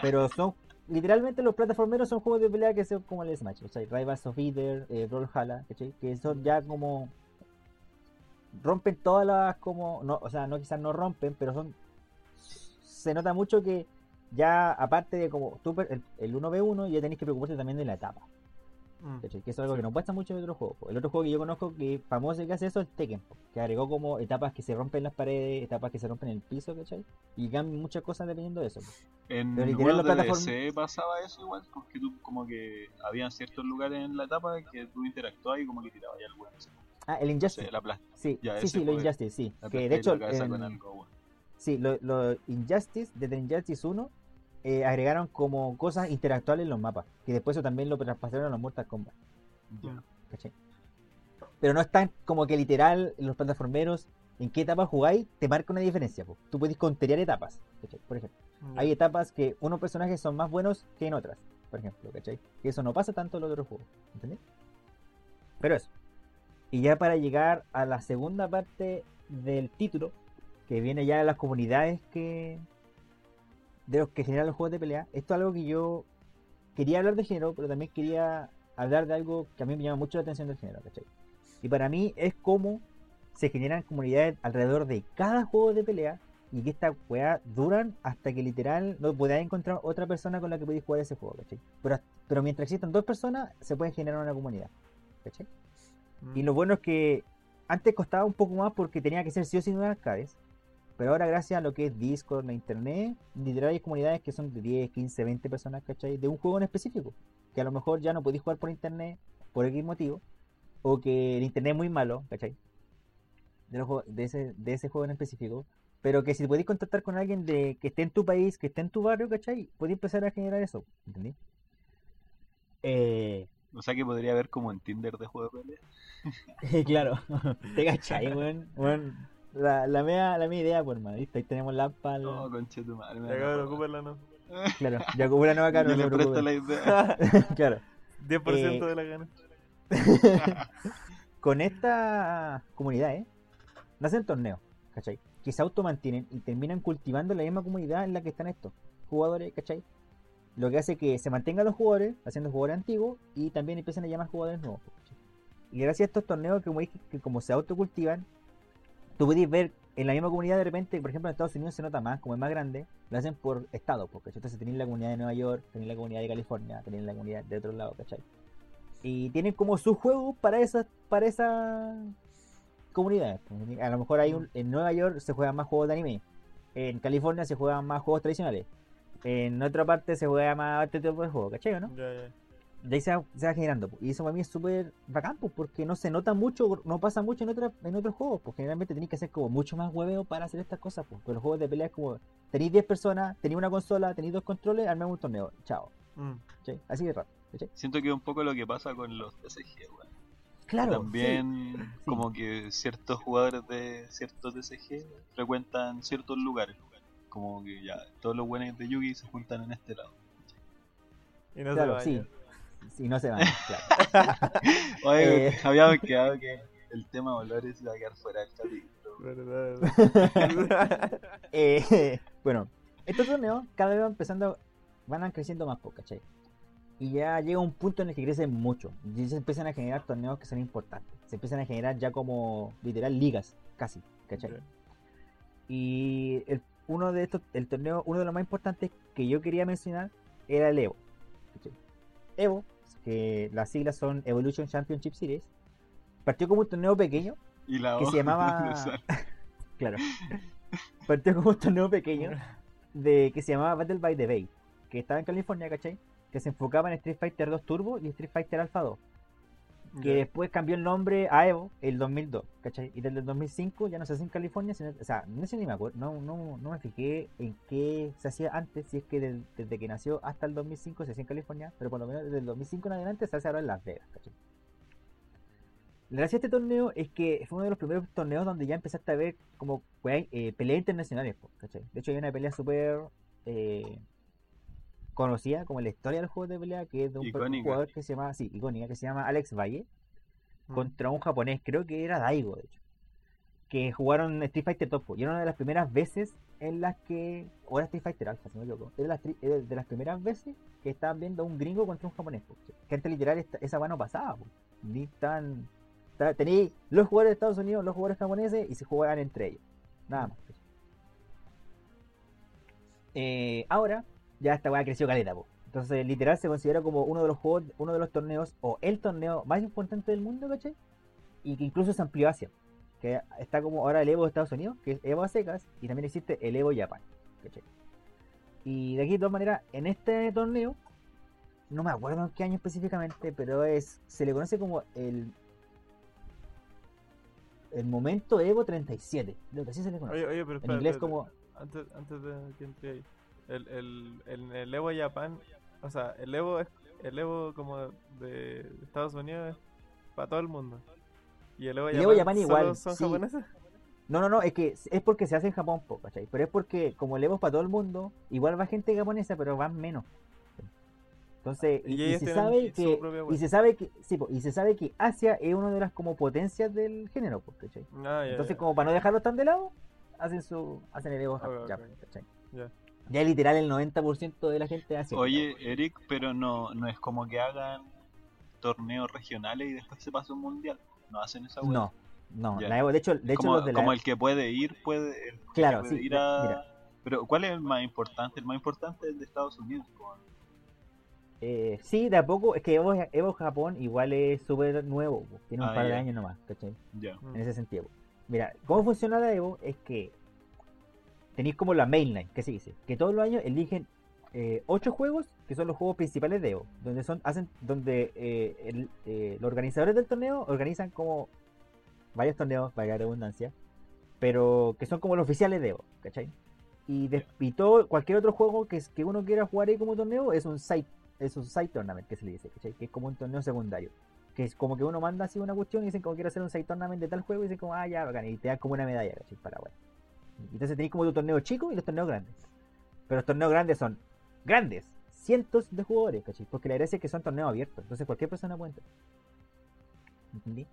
Pero son, literalmente los plataformeros son juegos de pelea que son como el Smash, ¿cachai? Rivals of Either, eh, Brawlhalla. Que son ya como rompen todas las como no, o sea, no quizás no rompen, pero son se nota mucho que ya aparte de como tú el, el 1v1 ya tenéis que preocuparte también de la etapa, Mm. ¿cachai? Que es algo Sí. que no pasa mucho en otros juegos. El otro juego que yo conozco que famoso que hace eso es Tekken, que agregó como etapas que se rompen las paredes, etapas que se rompen el piso, ¿cachai? Y cambian muchas cosas dependiendo de eso. po. En Pero la de plataforma- DC pasaba eso igual, porque tú como que habían ciertos lugares en la etapa que tú interactuabas y como que tirabas ese- Ah, el Injustice. sé, la plasta. Sí, ya, sí, sí, lo Injustice, sí. la Que de hecho, en- con algo, weón. sí, lo, lo Injustice, desde Injustice 1, eh, agregaron como cosas interactuales en los mapas. Que después eso también lo traspasaron a los Mortal Kombat. ¿cachai? Pero no es tan como que literal los plataformeros, en qué etapa jugáis, te marca una diferencia. po. Tú puedes conterear etapas, ¿cachai? por ejemplo. Hay etapas que unos personajes son más buenos que en otras, por ejemplo, ¿cachai? Que eso no pasa tanto en los otros juegos, ¿entendés? Pero eso. Y ya para llegar a la segunda parte del título, que viene ya de las comunidades que. De los que generan los juegos de pelea, esto es algo que yo quería hablar de género, pero también quería hablar de algo que a mí me llama mucho la atención del género, ¿cachai? Y para mí es cómo se generan comunidades alrededor de cada juego de pelea y que estas weas duran hasta que literal no podáis encontrar otra persona con la que podéis jugar ese juego, ¿cachai? Pero, pero mientras existan dos personas, se puede generar una comunidad, ¿cachai? Mm. Y lo bueno es que antes costaba un poco más porque tenía que ser sí o sí en arcades. Pero ahora gracias a lo que es Discord, la internet, literal hay comunidades que son de 10, 15, 20 personas, ¿cachai? De un juego en específico. Que a lo mejor ya no podéis jugar por internet por X motivo. O que el internet es muy malo, ¿cachai? De, los de, ese, de ese juego en específico. Pero que si podéis contactar con alguien de que esté en tu país, que esté en tu barrio, ¿cachai? Podéis empezar a generar eso, ¿entendí? Eh, O sea que podría haber como en Tinder de juego de pelea. claro, te cachai, weón. La, la, mea, la mea idea, pues, hermano. ¿viste? Ahí tenemos la pal. No, conche tu madre. me Ya cabrón, no. Claro, ya una nueva cara, Yo no le presto la idea. claro. 10% Eh, de la gana. Con esta comunidad, ¿eh? Nacen torneos, ¿cachai? Que se automantienen y terminan cultivando la misma comunidad en la que están estos jugadores, ¿cachai? Lo que hace que se mantengan los jugadores, haciendo jugadores antiguos, y también empiezan a llamar jugadores nuevos. ¿cachai? Y gracias a estos torneos, como dije, que como se autocultivan, tú podéis ver en la misma comunidad de repente, por ejemplo en Estados Unidos se nota más, como es más grande, lo hacen por estado, porque entonces tenéis la comunidad de Nueva York, tenéis la comunidad de California, tenéis la comunidad de otro lado, ¿cachai? Y tienen como sus juegos para esas, para esas comunidades. pues, A lo mejor hay un, en Nueva York se juegan más juegos de anime, en California se juegan más juegos tradicionales, en otra parte se juega más este tipo de juegos, ¿cachai? ¿no? Ya. De ahí se va, se va generando. Y eso para mí es súper bacán, pues, porque no se nota mucho, no pasa mucho en, otra, en otros juegos, pues generalmente tenéis que hacer como mucho más hueveo para hacer estas cosas, pues. Pero los juegos de pelea es como, tenéis 10 personas, tenéis una consola, tenéis dos controles, armamos un torneo, chao. Mm. Así de rápido. ¿cachai? Siento que es un poco lo que pasa con los TCG. Claro, También sí. como que ciertos jugadores de ciertos TCG frecuentan ciertos lugares. Como que ya todos los buenos de Yugi se juntan en este lado. Y no claro, se sí. Sí, no se van, claro. Oye, Eh. habíamos quedado que el tema olores iba a quedar fuera del capítulo. Verdad. Eh, bueno, estos torneos cada vez van empezando, van creciendo más, po, ¿cachai? Y ya llega un punto en el que crecen mucho. Y se empiezan a generar torneos que son importantes. Se empiezan a generar ya como literal ligas, casi, ¿cachai? Y el, uno de estos, el torneo, uno de los más importantes que yo quería mencionar era el Evo. ¿cachai? Evo, que las siglas son Evolution Championship Series, partió como un torneo pequeño Y la que se llamaba. claro. Partió como un torneo pequeño de que se llamaba Battle by the Bay, que estaba en California, ¿cachai? Que se enfocaba en Street Fighter 2 Turbo y Street Fighter Alpha 2, que después cambió el nombre a Evo el 2002, ¿cachai? Y desde el 2005 ya no se hace en California, sino, o sea, no sé ni me acuerdo, no, no, no me fijé en qué se hacía antes, si es que desde que nació hasta el 2005 se hacía en California, pero por lo menos desde el 2005 en adelante se hace ahora en Las Vegas, ¿cachai? La gracia de este torneo es que fue uno de los primeros torneos donde ya empezaste a ver como eh, peleas internacionales, ¿cachai? De hecho hay una pelea súper eh, conocida como la historia de los juegos de pelea, que es de un, Icónica. jugador que se llama, sí, icónica, que se llama Alex Valle, Mm. contra un japonés, creo que era Daigo, de hecho, que jugaron Street Fighter Top, y era una de las primeras veces en las que, o era Street Fighter Alpha, si no me equivoco, era, de las primeras veces que estaban viendo a un gringo contra un japonés, po, antes literal esta- esa mano pasaba, ni tan, ta- tenéis los jugadores de Estados Unidos, los jugadores japoneses, y se jugaban entre ellos, nada más. ¿cachai? Eh, ahora, ya esta weá creció caleta, po. Entonces, literal se considera como uno de los juegos, uno de los torneos, o el torneo más importante del mundo, ¿cachai? Y que incluso se amplió hacia. Que está como ahora el Evo de Estados Unidos, que es Evo a secas, y también existe el Evo Japan, ¿cachai? Y de aquí, de todas maneras, en este torneo, no me acuerdo en qué año específicamente, pero es se le conoce como el el momento Evo 37, lo que así se le conoce. Oye, oye, pero en espera, inglés espera, como Antes, antes de que entre ahí. El, el, el, el Evo Japan, o sea, el Evo el Evo como de Estados Unidos es para todo el mundo. Y el Evo El Japan, Evo Japan ¿solo igual, son sí. japoneses? No, no, no, es que es porque se hace en Japón, po, ¿cachai? Pero es porque como el Evo es para todo el mundo, igual va gente japonesa, pero van menos. Entonces, Y y, y ellos se sabe que y se sabe que sí, po, y se sabe que Asia es una de las como potencias del género, po, ¿cachai? Ah, Entonces, como para no dejarlo tan de lado, hacen su hacen el Evo Ok, Japón, ya, ok. ¿cachai? Ya. Literal el 90% de la gente hace. Oye, Eric, pero no, no es como que hagan torneos regionales y después se pasa un mundial. No hacen esa hueá. no, no, la Evo, de hecho, de hecho como, los de la como el que puede ir, puede, el Claro, puede sí, ir a... mira. Pero ¿cuál es el más importante? El más importante es el de Estados Unidos. Eh, sí, de a poco, es que Evo, Evo Japón igual es súper nuevo, tiene un Ah, par de años nomás, ¿cachai? Ya. Mm. En ese sentido. Mira, ¿cómo funciona la Evo? Es que tenéis como la mainline, que se dice, que todos los años eligen eh, ocho juegos que son los juegos principales de Evo, donde son, hacen, donde eh, el- eh, los organizadores del torneo organizan como varios torneos, la redundancia, pero que son como los oficiales de Evo, ¿cachai? Y, de- y todo, cualquier otro juego que, que uno quiera jugar ahí como torneo es un side, es un side tournament que se le dice, ¿cachai? Que es como un torneo secundario. Que es como que uno manda así una cuestión y dicen como quiero hacer un side tournament de tal juego y dicen como, ah, ya, bacán, y te dan como una medalla, ¿cachai? Para wea. Entonces tenéis como tu torneo chico y los torneos grandes. Pero los torneos grandes son grandes, cientos de jugadores, ¿cachai? Porque la gracia es que son torneos abiertos, entonces cualquier persona puede entrar. ¿Entendí?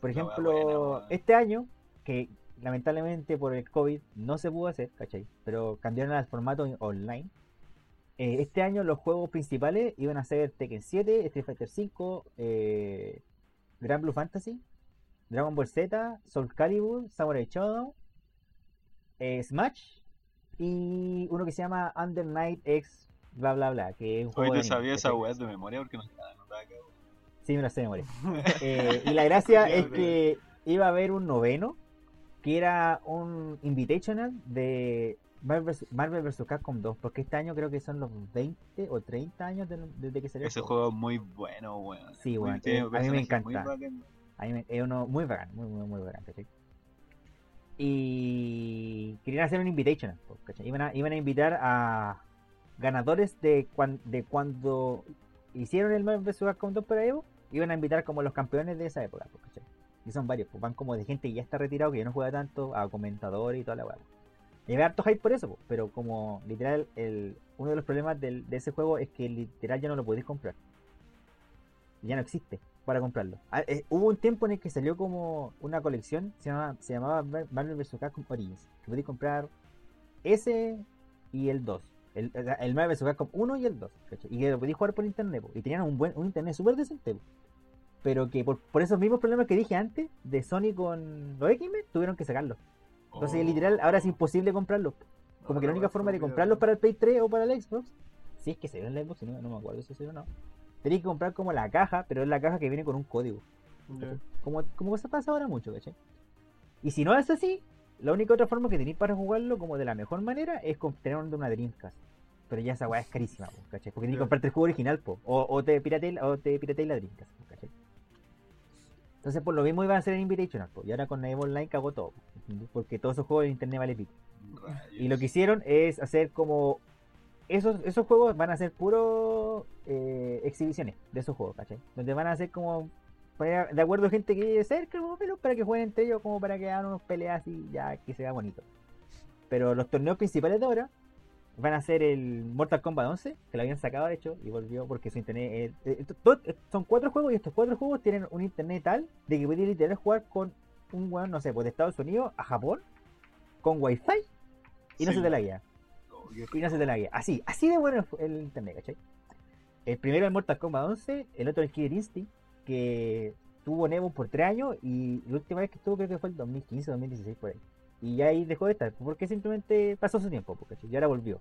Por ejemplo, este año, que lamentablemente por el COVID no se pudo hacer, ¿cachai? Pero cambiaron al formato online. Eh, este año los juegos principales iban a ser Tekken 7, Street Fighter 5, eh, Grand Blue Fantasy, Dragon Ball Z, Soul Calibur, Samurai Shodown, eh, Smash y uno que se llama Under Night X, bla bla bla, que es un Hoy juego de te anime, sabía esa de memoria porque no estaba anotada acá. weón. Sí, me lo sé de memoria. Eh, y la gracia Sí, es que iba a haber un noveno, que era un Invitational de Marvel vs. Capcom 2, porque este año creo que son los 20 o 30 años de- desde que salió Ese juego. es muy bueno, weón. Sí, weón, eh, a mí me encanta. A mí me- es uno muy bacán, muy, muy, muy bacán, ¿cachai? Y querían hacer un ¿cachai? Iban a, iban a invitar a ganadores de, cuan- de cuando hicieron el Marvel vs. Capcom 2 para Evo, iban a invitar como los campeones de esa época, po, ¿cachai? Y son varios, pues van como de gente que ya está retirado, que ya no juega tanto, a comentadores y toda la weá. Había harto hype por eso, po, pero como literal, el, uno de los problemas del- de ese juego es que literal ya no lo podéis comprar. Ya no existe para comprarlo. Ah, eh, hubo un tiempo en el que salió como una colección, se llamaba, se llamaba Mar- Marvel vs. Capcom Origins, que podéis comprar ese y el 2. El, el, el Marvel vs. Capcom 1 y el 2. ¿cachai? Y que lo podéis jugar por internet. po, Y tenían un buen un internet súper decente. po. Pero que por, por esos mismos problemas que dije antes, de Sony con los X-Men, tuvieron que sacarlo. Entonces, Oh. literal, ahora es imposible comprarlos. Como que la única forma de comprarlos para el Play 3 o para el Xbox, si es que se ve en el Xbox, no, no me acuerdo si se ve o no. Tenéis que comprar como la caja, pero es la caja que viene con un código. Como, como se pasa ahora mucho, ¿cachai? Y si no es así, la única otra forma que tenéis para jugarlo como de la mejor manera es tener una Dreamcast. Pero ya esa weá es carísima, ¿cachai? Porque tenéis que comprarte el juego original, po. O, o te pirateis o te pirateis la Dreamcast, ¿cachai? Entonces por lo mismo iban a ser en Invitational, po. Y ahora con Evo Online cagó todo. Porque todos esos juegos de internet vale pico. Y lo que hicieron es hacer como. Esos, esos juegos van a ser puro eh, exhibiciones de esos juegos, ¿cachai? Donde van a ser como. poner De acuerdo gente que vive cerca, más o menos, para que jueguen entre ellos, como para que hagan unos peleas y ya que se vea bonito. Pero los torneos principales de ahora van a ser el Mortal Kombat 11, que lo habían sacado de hecho, y volvió porque su internet. eh, eh, son cuatro juegos y estos cuatro juegos tienen un internet tal de que puedes literal jugar con un weón, no sé, pues de Estados Unidos a Japón, con Wi-Fi y no Sí. se te la guía. Y no se te la guía. Así, así de bueno el, internet, ¿cachai? El primero es Mortal Kombat 11, el otro es Killer Instinct, que tuvo Nevo por 3 años y la última vez que estuvo creo que fue el 2015 2016 por ahí. Y ya ahí dejó de estar, porque simplemente pasó su tiempo, pues, ¿cachai? Y ahora volvió.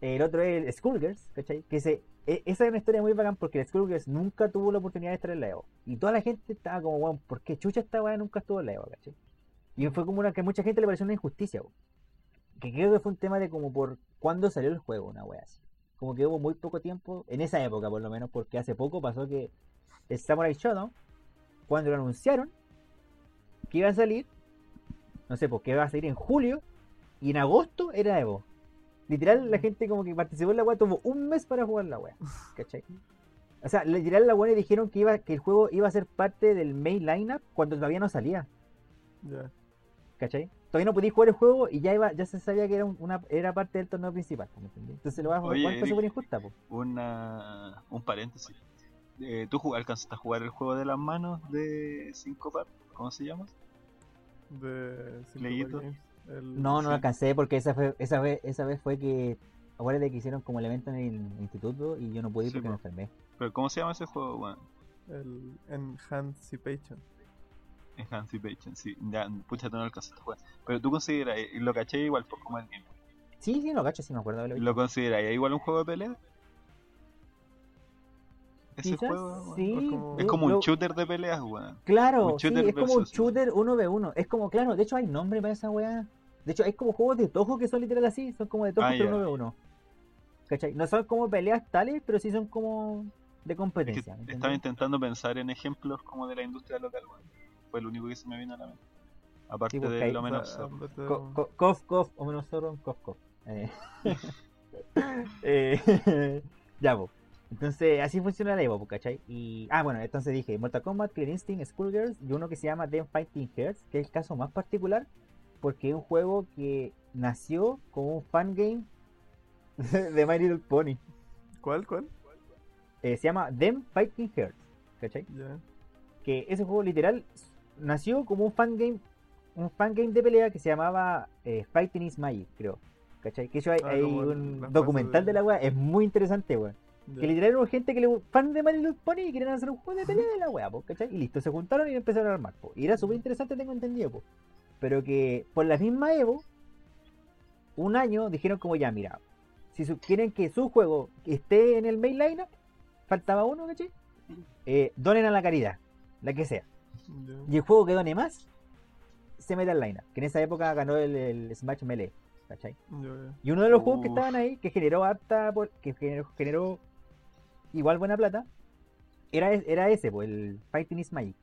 El otro es el Skullgirls, ¿cachai? Que se, e- esa es una historia muy bacán porque el Skullgirls nunca tuvo la oportunidad de estar en la Evo. Y toda la gente estaba como, weón, ¿por qué chucha esta weá nunca estuvo en la Evo, ¿cachai? Y fue como una que a mucha gente le pareció una injusticia, weón que creo que fue un tema de como por cuándo salió el juego, una wea así. Como que hubo muy poco tiempo, en esa época por lo menos, porque hace poco pasó que el Samurai Shodown, cuando lo anunciaron, que iba a salir, no sé, porque iba a salir en julio, y en agosto era Evo. Literal, la gente como que participó en la wea tuvo un mes para jugar la wea, ¿cachai? O sea, literal la wea dijeron que iba que el juego iba a ser parte del main lineup cuando todavía no salía. Ya. ¿Cachai? Todavía no podías jugar el juego y ya iba, ya se sabía que era un- una era parte del torneo principal, ¿me entendí? Entonces lo vas a jugar súper injusta, po. Una, un paréntesis. Eh, ¿Tú alcanzaste a jugar el juego de las manos de 5 par? ¿Cómo se llama? De Cinco Leíto. Games, el- No, no lo Sí. alcancé porque esa fue, esa vez, esa vez fue que acuérdate que hicieron como el evento en el instituto y yo no pude ir Sí, porque me enfermé. ¿Pero cómo se llama ese juego, weón? El Enhancipation. Enhancipation, sí. Ya, pucha, no lo alcanzaste a jugar. Pero tú consideras, y lo caché igual, pues como el game. Sí, sí, lo cacho, sí me acuerdo de lo ¿Lo consideras igual un juego de pelea? Ese Quizás juego, sí. Es como- Es un shooter de peleas, weón. Claro, sí, es como un shooter 1v1. Es como, claro, de hecho hay nombre para esa weá. De hecho, hay como juegos de Toho que son literal así, son como de Toho Ah, pero ya. 1v1. ¿Cachai? No son como peleas tales, pero sí son como de Es que competencia. ¿me estaba intentando pensar en ejemplos como de la industria local, weón. Fue el único que se me vino a la mente. Aparte Sí, porque de lo menos Cof, cof, o menos cof, cof. Eh, eh, ya, po. Entonces, así funciona la Evo, ¿cachai? Y, ah, bueno, entonces dije Mortal Kombat, Clear Instinct, Skullgirls y uno que se llama Them Fighting Hearts, que es el caso más particular, porque es un juego que nació como un fangame de My Little Pony. ¿Cuál? ¿Cuál? Eh, se llama Them Fighting Hearts, ¿cachai? Ya. que ese juego literal nació como un fangame un fangame de pelea que se llamaba eh, Fighting is Magic, creo. ¿Cachai? Que eso hay, Ah, hay un documental de de- la weá, es muy interesante, weón. Que literal era gente que le fan de Little Pony y querían hacer un juego de pelea de la weá, ¿cachai? Y listo, se juntaron y empezaron a armar, po. Y era súper interesante, tengo entendido, po. Pero que por la misma Evo, un año dijeron como ya, mira, si quieren que su juego esté en el main lineup, faltaba uno, ¿cachai? Eh, donen a la caridad, la que sea. Y el juego que done más, se mete al lineup. Que en esa época ganó el, el Smash Melee, ¿cachai? Y uno de los juegos que estaban ahí, que generó harta, por- que generó, generó igual buena plata, era, es- era ese, pues, el Fighting is Magic.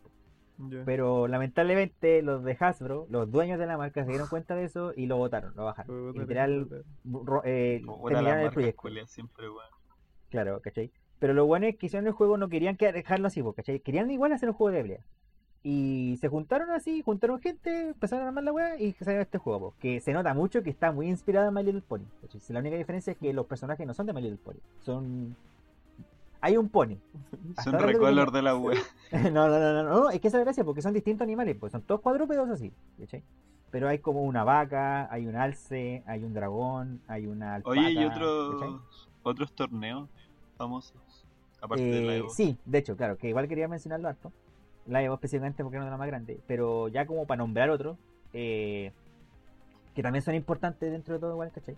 Pero lamentablemente los de Hasbro, los dueños de la marca, se dieron cuenta de eso y lo votaron, lo bajaron. Literal, eh, terminaron el proyecto. siempre. Claro, ¿cachai? Pero lo bueno es que hicieron el juego, no querían que- dejarlo así, pues, ¿cachai? Querían igual hacer un juego de pelea. Y se juntaron así, juntaron gente, empezaron a armar la weá y salió este juego, que se nota mucho que está muy inspirado en My Little Pony. La única diferencia es que los personajes no son de My Little Pony, son... Hay un pony. Es Hasta lo recolor de la wea. no, no, no, no, no, es que esa es la gracia, porque son distintos animales, pues son todos cuadrúpedos así, ¿cachai? Pero hay como una vaca, hay un alce, hay un dragón, hay una alpaca, Oye, ¿y ¿cachai? otros, otros torneos famosos? Aparte de la Eh, Evo. sí, de hecho, claro, que igual quería mencionarlo harto. La Evo específicamente porque es una de las más grandes. Pero ya como para nombrar otro, eh, que también son importantes dentro de todo igual, ¿cachai?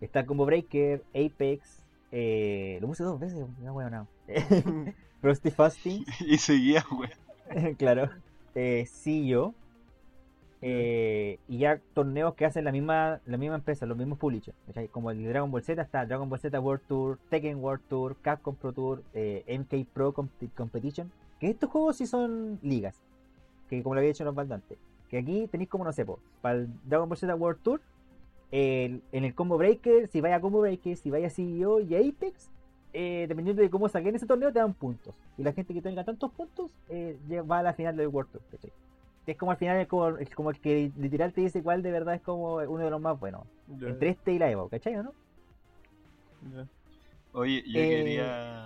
Está como Breaker, Apex, eh, lo puse dos veces, no bueno, no. Frosty Fasting, Y seguía, weón. claro. Eh, CEO. eh, y ya torneos que hacen la misma la misma empresa, los mismos publishers. ¿cachai? Como el de Dragon Ball Z está Dragon Ball Z World Tour, Tekken World Tour, Capcom Pro Tour, eh, MK Pro Comp- Competition. Que estos juegos sí son ligas. Que como lo había dicho los baldantes. Que aquí tenéis como no sé, po, para el Dragon Ball Z World Tour, el- en el Combo Breaker, si vaya a Combo Breaker, si vaya a CEO y Apex, eh, dependiendo de cómo saquen ese torneo, te dan puntos. Y la gente que tenga tantos puntos eh, va a la final del World Tour. ¿cachai? Es como al final, es como, es como el que literal te dice cuál de verdad es como uno de los más buenos. Entre este y la Evo, ¿cachai o no? Oye, yo Eh, quería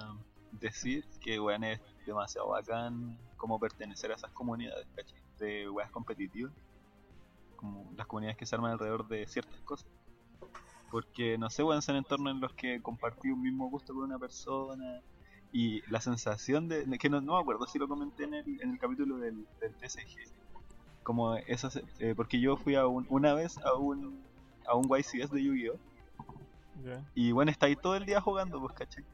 decir que, es demasiado bacán como pertenecer a esas comunidades, ¿cachai? De weas competitivas. Como las comunidades que se arman alrededor de ciertas cosas. Porque, no sé, weón, son entornos en los que compartí un mismo gusto con una persona. Y la sensación de, que no, no me acuerdo si lo comenté en el, en el capítulo del, del TCG. Como esa, se- eh, porque yo fui a un, una vez a un, a un YCS de Yu-Gi-Oh! Y bueno, está ahí todo el día jugando, pues, ¿cachai?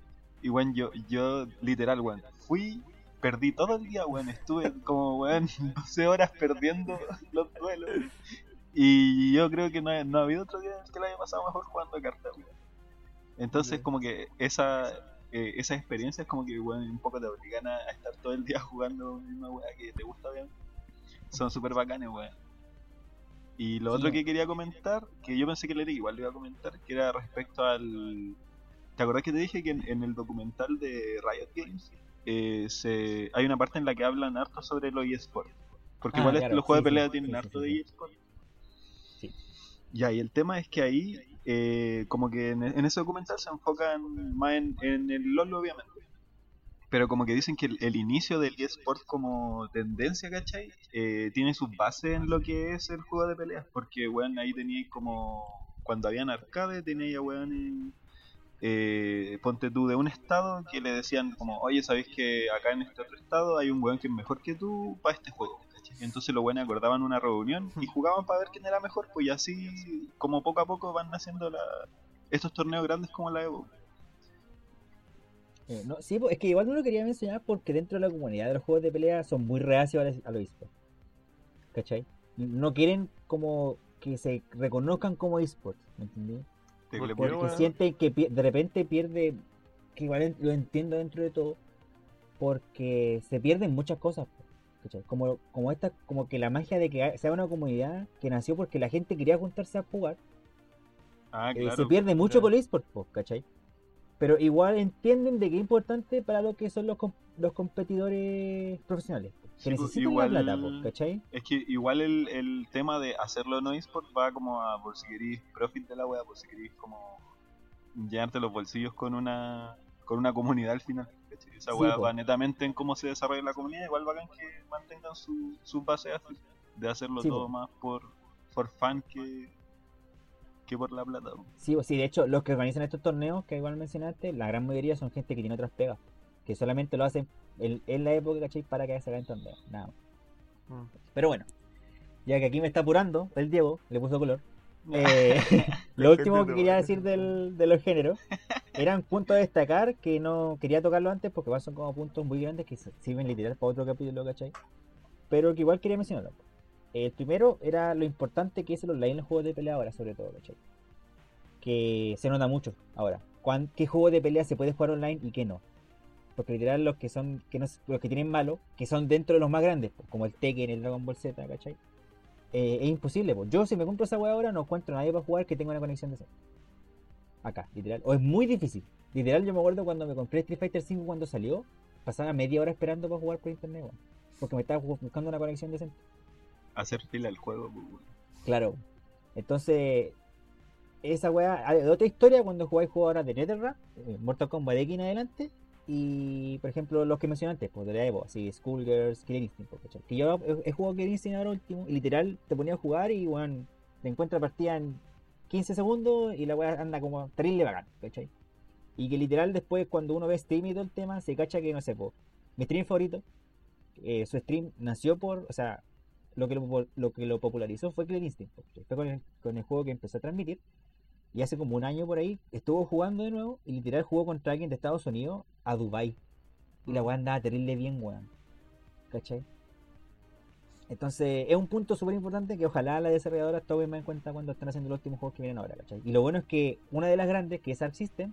Y bueno, yo, yo literal, weón, fui, perdí todo el día, weón, estuve como, weón, 12 horas perdiendo los duelos. Y yo creo que no, ha- no ha habido otro día en el que la haya pasado mejor jugando cartas, weón. Entonces, como que esa, eh, esas experiencias, como que, weón, un poco te obligan a, estar todo el día jugando misma weá que te gusta, weón. Son súper bacanes, weón. Y lo Sí. otro que quería comentar, que yo pensé que le igual le iba a comentar, que era respecto al... ¿Te acordás que te dije que en, en el documental de Riot Games eh, se, hay una parte en la que hablan harto sobre los eSports? Porque Ah, igual es- claro, los juegos sí, de sí, pelea sí, tienen sí, harto sí, de sí. eSports. Ya, y el tema es que ahí, eh, como que en, en ese documental se enfocan más en, en el LOL, obviamente. Pero como que dicen que el, el inicio del eSport como tendencia, ¿cachai? Eh, tiene su base en lo que es el juego de peleas. Porque, weón, ahí teníais como... Cuando habían arcade, teníais, weón, en- eh, ponte tú de un estado que le decían como, oye, ¿sabéis que acá en este otro estado hay un weón que es mejor que tú para este juego? ¿cachai? Entonces los weones acordaban una reunión y jugaban para ver quién era mejor, pues y así como poco a poco van naciendo la... estos torneos grandes como la Evo. Eh, no, sí, po, es que igual no lo quería mencionar porque dentro de la comunidad de los juegos de pelea son muy reacios a, los esports. ¿Cachai? No quieren como que se reconozcan como esports, ¿me entendí? Te- ¿Por le qué, Porque sienten que de repente pierde, que igual lo entiendo dentro de todo, porque se pierden muchas cosas. ¿cachai? Como, como esta, como que la magia de que sea una comunidad que nació porque la gente quería juntarse a jugar, Ah, eh, se pierde mucho ya. con el eSport, po, ¿cachai? Pero igual entienden de que es importante para lo que son los, los competidores profesionales, Sí, po, necesitan igual- la plata, po, ¿cachai? Es que igual el, el tema de hacerlo no eSport va como a por si querís profit de la wea, por si querís como llenarte los bolsillos con una con una comunidad al final. ¿cachai? Esa Sí, wea po. va netamente en cómo se desarrolla la comunidad, igual bacán que mantengan su, sus bases así, de hacerlo Sí, todo po. más por, por fan que, que por la plata. Sí, pues sí, de hecho, los que organizan estos torneos, que igual mencionaste, la gran mayoría son gente que tiene otras pegas, que solamente lo hacen en, en la época, ¿cachai? Para que se hagan torneos, nada más. Mm. Pero bueno, ya que aquí me está apurando, el Diego le puso color. eh, lo último que quería decir del, de los géneros eran puntos a destacar que no quería tocarlo antes porque son como puntos muy grandes que sirven literal para otro capítulo, ¿cachai? Pero que igual quería mencionarlo. El primero era lo importante que es el online en los juegos de pelea ahora, sobre todo, ¿cachai? Que se nota mucho ahora. ¿Cuán- ¿Qué juego de pelea se puede jugar online y qué no? Porque literal los que son, que no, los que tienen malo, que son dentro de los más grandes, pues, como el Tekken, el Dragon Ball Z, ¿cachai? Eh, es imposible, pues. Yo si me compro esa weá ahora no encuentro a nadie para jugar que tenga una conexión de Acá, literal. O es muy difícil. Literal, yo me acuerdo cuando me compré Street Fighter 5 cuando salió, pasaba media hora esperando para jugar por internet, weón. Porque me estaba buscando una conexión decente. Hacer fila al juego. po, weón. Claro. Entonces, esa weá, otra historia cuando jugáis jugadores de NetherRealm, eh, Mortal Kombat aquí en adelante, y por ejemplo los que mencioné antes, pues de la Evo, así, Skullgirls, Killer Instinct, pues, ¿cachai? Que yo he, he jugado Killer Instinct ahora último, y literal te ponía a jugar y weón, te encuentra partida en 15 segundos y la weá anda como terrible bacán, ¿cachai? Y que literal después cuando uno ve stream y todo el tema, se cacha que no sé, po, mi stream favorito, eh, su stream nació por, o sea, lo que lo, lo que lo popularizó fue Killer Instinct, ¿cachai? fue con el, con el juego que empezó a transmitir. Y hace como un año por ahí estuvo jugando de nuevo y literal jugó contra alguien de Estados Unidos a Dubai Y la weá andaba terrible bien, weón. ¿Cachai? Entonces es un punto súper importante que ojalá las desarrolladoras tomen más en cuenta cuando están haciendo los últimos juegos que vienen ahora, ¿cachai? Y lo bueno es que una de las grandes, que es Arc System,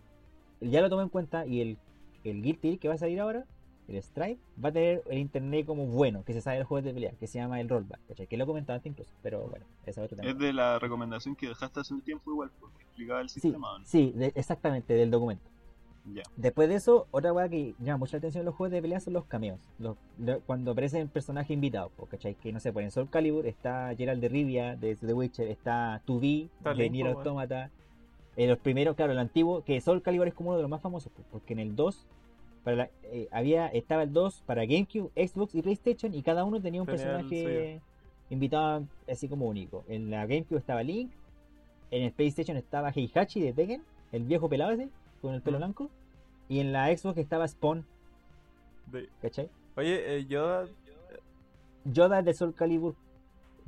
ya lo tomó en cuenta y el, el Guilty que va a salir ahora, el Stripe, va a tener el internet como bueno, que se sabe de los juegos de pelea, que se llama el rollback, ¿cachai? Que lo comentaba antes incluso, pero bueno, esa tema. Es de la recomendación que dejaste hace un tiempo igual, porque explicaba el Sí, sistema. sí, de- exactamente, del documento. Ya. Después de eso, otra weá que llama mucha atención en los juegos de pelea son los cameos. Los, lo- cuando aparecen personajes invitados, ¿cachai? Que no sé, por en Soul Calibur está Gerald de Rivia de The Witcher, está 2B Está de Nier. Automata. En los primeros, claro, el antiguo, que Soul Calibur es como uno de los más famosos, po, porque en el 2 para la- eh, había, estaba el 2 para GameCube, Xbox y PlayStation y cada uno tenía un personaje invitado así como único. En la GameCube estaba Link, en el PlayStation estaba Heihachi de Tekken, el viejo pelado ese, con el pelo Mm. blanco. Y en la Xbox estaba Spawn, De- ¿cachai? Oye, eh, Yoda, Yoda de Soul Calibur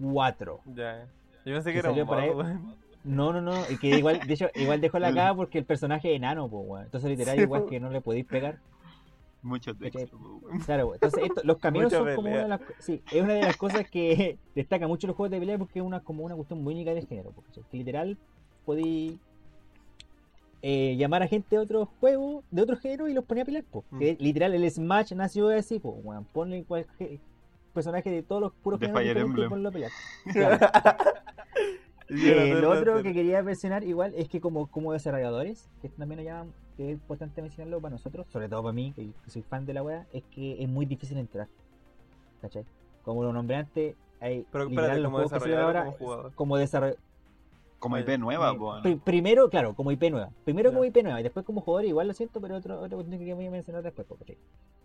4. ya. Yo pensé Que que era salió un weón. No, no, no, y que igual, de hecho, igual dejó la caga porque el personaje es enano, pues. Entonces, literal, Sí, igual po. que no le podéis pegar. Mucho texto. Claro, entonces esto- los Mucha son como pelea. una de las sí, es una de las cosas que destaca mucho los juegos de pelea porque es una como una cuestión muy única del género, porque que literal podéis eh, llamar a gente de otro juego, de otro género y los ponía a pelear, po. Mm. Que literal el Smash nació así, pues, weón, ponle cualquier personaje de todos los puros De géneros y ponlo a pelear. Claro. Eh, lo otro que quería mencionar igual es que como, como desarrolladores, que también llama, que es importante mencionarlo para nosotros, sobre todo para mí, que soy fan de la wea, es que es muy difícil entrar. ¿Cachai? Como lo nombré antes, hay Pero espérate, los como juegos que o ahora como desarrollador. Como IP nueva, Eh, po, ¿no? pri- primero, claro, como IP nueva. Primero como IP nueva y después como jugador, igual lo siento, pero otro, otra cuestión que voy a mencionar después, ¿cachai?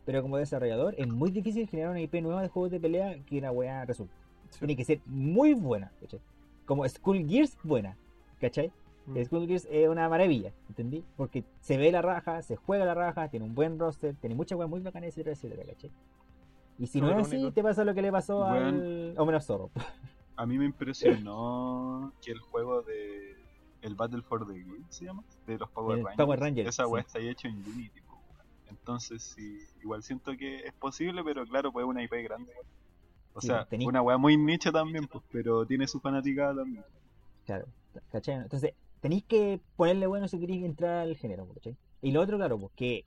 Pero como desarrollador, es muy difícil generar una IP nueva de juegos de pelea que una weá resulte. Sí. Tiene que ser muy buena, ¿cachai? Como Skull Gears, buena, ¿cachai? Mm. Skull es una maravilla, ¿entendí? Porque se ve la raja, se juega la raja, tiene un buen roster, tiene muchas weas muy bacanas, etcétera, etcétera, ¿cachai? Y si no Súper es así, único. te pasa lo que le pasó Weón. al Omen of Zorro. A mí me impresionó que el juego de. El Battle for the Grid se llama, de los Power Rangers. Power Rangers, Esa weá sí. está hecho en Unity, po. Entonces, sí, igual siento que es posible, pero claro, pues es una IP grande. O sea, una weá muy nicha también, pues, pero tiene su fanaticada también. Claro, ¿cachai? Entonces, tenéis que ponerle bueno si queréis entrar al género. Y lo otro, claro, pues que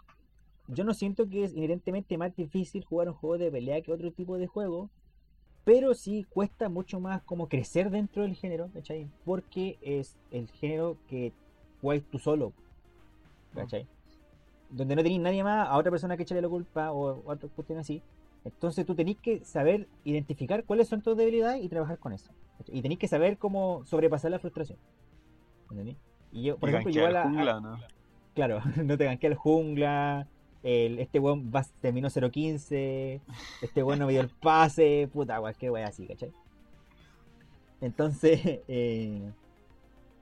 yo no siento que es inherentemente más difícil jugar un juego de pelea que otro tipo de juego, pero sí cuesta mucho más como crecer dentro del género, ¿cachai? Porque es el género que jugáis tú solo, ¿cachai? Donde no tenéis nadie más a otra persona que echarle la culpa o otra cuestión así. Entonces tú tenés que saber identificar cuáles son tus debilidades y trabajar con eso. Y tenéis que saber cómo sobrepasar la frustración. Y yo, por ejemplo, igual a- a- jungla, ¿no? Claro, no te ganquea el jungla. El, este weón terminó 0-15. Este weón no me dio el pase. Puta, cualquier weón así, ¿cachai? Entonces, eh,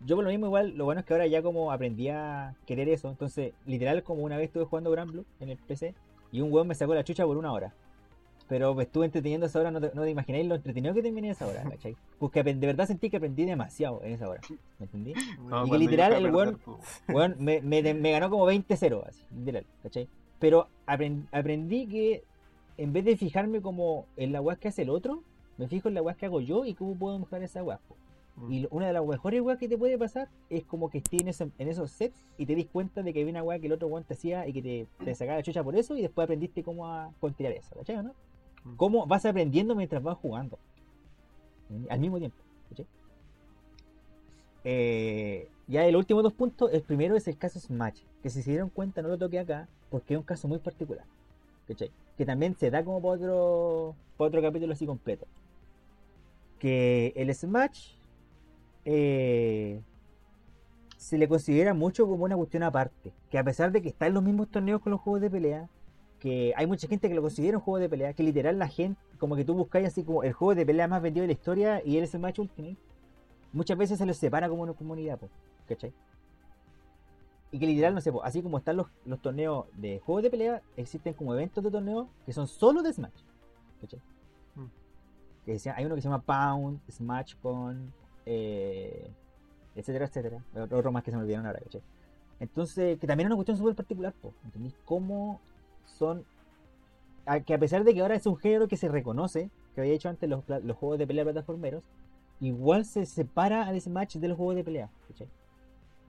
yo por lo mismo, igual, lo bueno es que ahora ya como aprendí a querer eso. Entonces, literal, como una vez estuve jugando Gran Blue en el PC y un weón me sacó la chucha por una hora. Pero me estuve entreteniendo esa hora, no te, no te imagináis lo entretenido que terminé esa hora, ¿cachai? Porque de verdad sentí que aprendí demasiado en esa hora. ¿Me entendí? No, Y que literal el weón- me, me, me ganó como 20-0, así, literal, ¿cachai? Pero aprend- aprendí que en vez de fijarme como en la weá que hace el otro, me fijo en la weá que hago yo y cómo puedo mejorar esa weá. Mm. Y una de las mejores weas que te puede pasar es como que estés en, eso- en esos sets y te dis cuenta de que había una weá que el otro weón te hacía y que te, te sacaba la chucha por eso y después aprendiste cómo a contrariar eso, ¿cachai? ¿no? Cómo vas aprendiendo mientras vas jugando. Al mismo tiempo. Eh, ya el último dos puntos, el primero es el caso Smash, que si se dieron cuenta no lo toqué acá, porque es un caso muy particular. Que también se da como para otro, otro capítulo así completo. Que el Smash eh, se le considera mucho como una cuestión aparte, que a pesar de que está en los mismos torneos con los juegos de pelea, que hay mucha gente que lo considera un juego de pelea, que literal la gente, como que tú buscáis así como el juego de pelea más vendido de la historia y el Smash Ultimate, muchas veces se los separa como una comunidad, po, ¿cachai? Y que literal, no sé, po, así como están los, los torneos de juegos de pelea, existen como eventos de torneo que son solo de Smash, ¿cachai? Mm. Que hay uno que se llama Pound, Smash Con, eh, etcétera, etcétera. Otro más que se me olvidaron ahora, ¿cachai? Entonces, que también es una cuestión súper particular, po, ¿entendís? Cómo son. a- que a pesar de que ahora es un género que se reconoce, que había hecho antes los, los juegos de pelea plataformeros, igual se separa al Smash de los juegos de pelea, ¿cachai?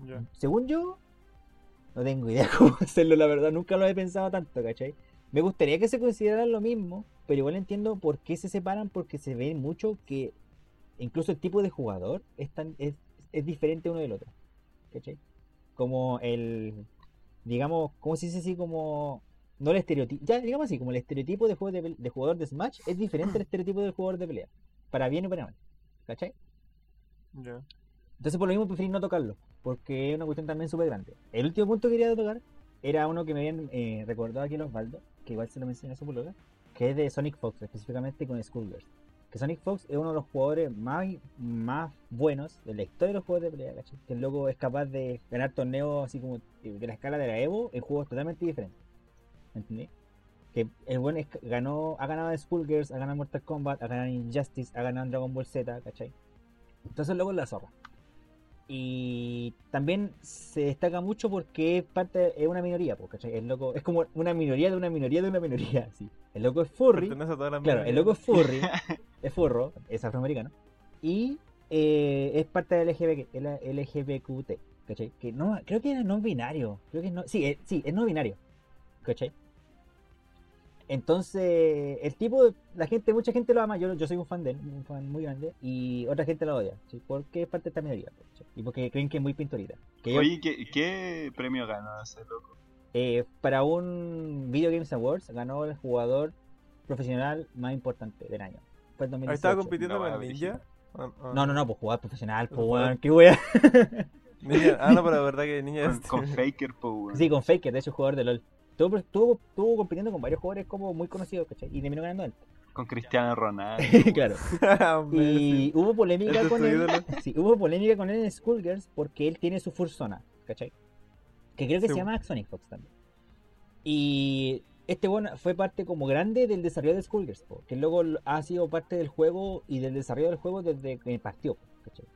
Ya. Según yo, no tengo idea cómo hacerlo, la verdad, nunca lo he pensado tanto, ¿cachai? Me gustaría que se consideraran lo mismo, pero igual entiendo por qué se separan, porque se ve mucho que incluso el tipo de jugador es, tan, es, es diferente uno del otro, ¿cachai? Como el, digamos, ¿cómo se dice así? Como, no el estereotipo, ya digamos así, como el estereotipo de, juego de, jugador de Smash es diferente al estereotipo del jugador de pelea, para bien y para mal, ¿cachai? Ya. Entonces por lo mismo preferí no tocarlo, porque es una cuestión también súper grande. El último punto que quería tocar era uno que me habían eh, recordado aquí en Osvaldo, que igual se lo mencioné a su polola, que es de Sonic Fox, específicamente con Skullgirls. Que Sonic Fox es uno de los jugadores más, más buenos de la historia de los juegos de pelea, ¿cachai? Que el loco es capaz de ganar torneos así como de la escala de la Evo en juegos totalmente diferentes. ¿Entendí? Que el buen es- ganó, ha ganado en Skullgirls, ha ganado Mortal Kombat, ha ganado Injustice, ha ganado Dragon Ball Z, ¿cachai? Entonces el loco es la zorra. Y también se destaca mucho porque es parte es una minoría, ¿cachai? El loco es como una minoría de una minoría de una minoría, así. El loco es furry, claro, el loco es furry, es furro, es afroamericano y eh, es parte del LGBT, el LGBTQT, ¿cachai? Que no, creo que era no binario, creo que es no, sí, es, sí, es no binario, ¿cachai? Entonces, el tipo, la gente, mucha gente lo ama, yo, yo soy un fan de él, un fan muy grande, y otra gente lo odia, ¿sí? porque es parte de esta minoría, ¿cachai? y porque creen que es muy pintorita. Que yo- Oye, ¿qué, ¿qué premio ganó ese loco? eh, para un Video Games Awards ganó el jugador profesional más importante del año. Fue el 2018. estaba compitiendo No, con el brígido. ninja. ¿O- o No, no, no, pues jugador profesional, pues weón, qué wea. Niña- ah, no, pero la verdad que niña Con, este- con Faker, weón. Sí, con Faker, de hecho, jugador de LOL. Estuvo, estuvo, estuvo compitiendo con varios jugadores como muy conocidos, ¿cachai? Y terminó ganando él. Con Cristiano Ronaldo. claro. Messi. Y hubo polémica con él. Sí, hubo polémica con él en Skullgirls porque él tiene su Fursona, ¿cachai? Que creo que Sí. se llama Sonic Fox también. Y este bueno fue parte como grande del desarrollo de Skullgirls, que luego ha sido parte del juego y del desarrollo del juego desde que partió, ¿cachai?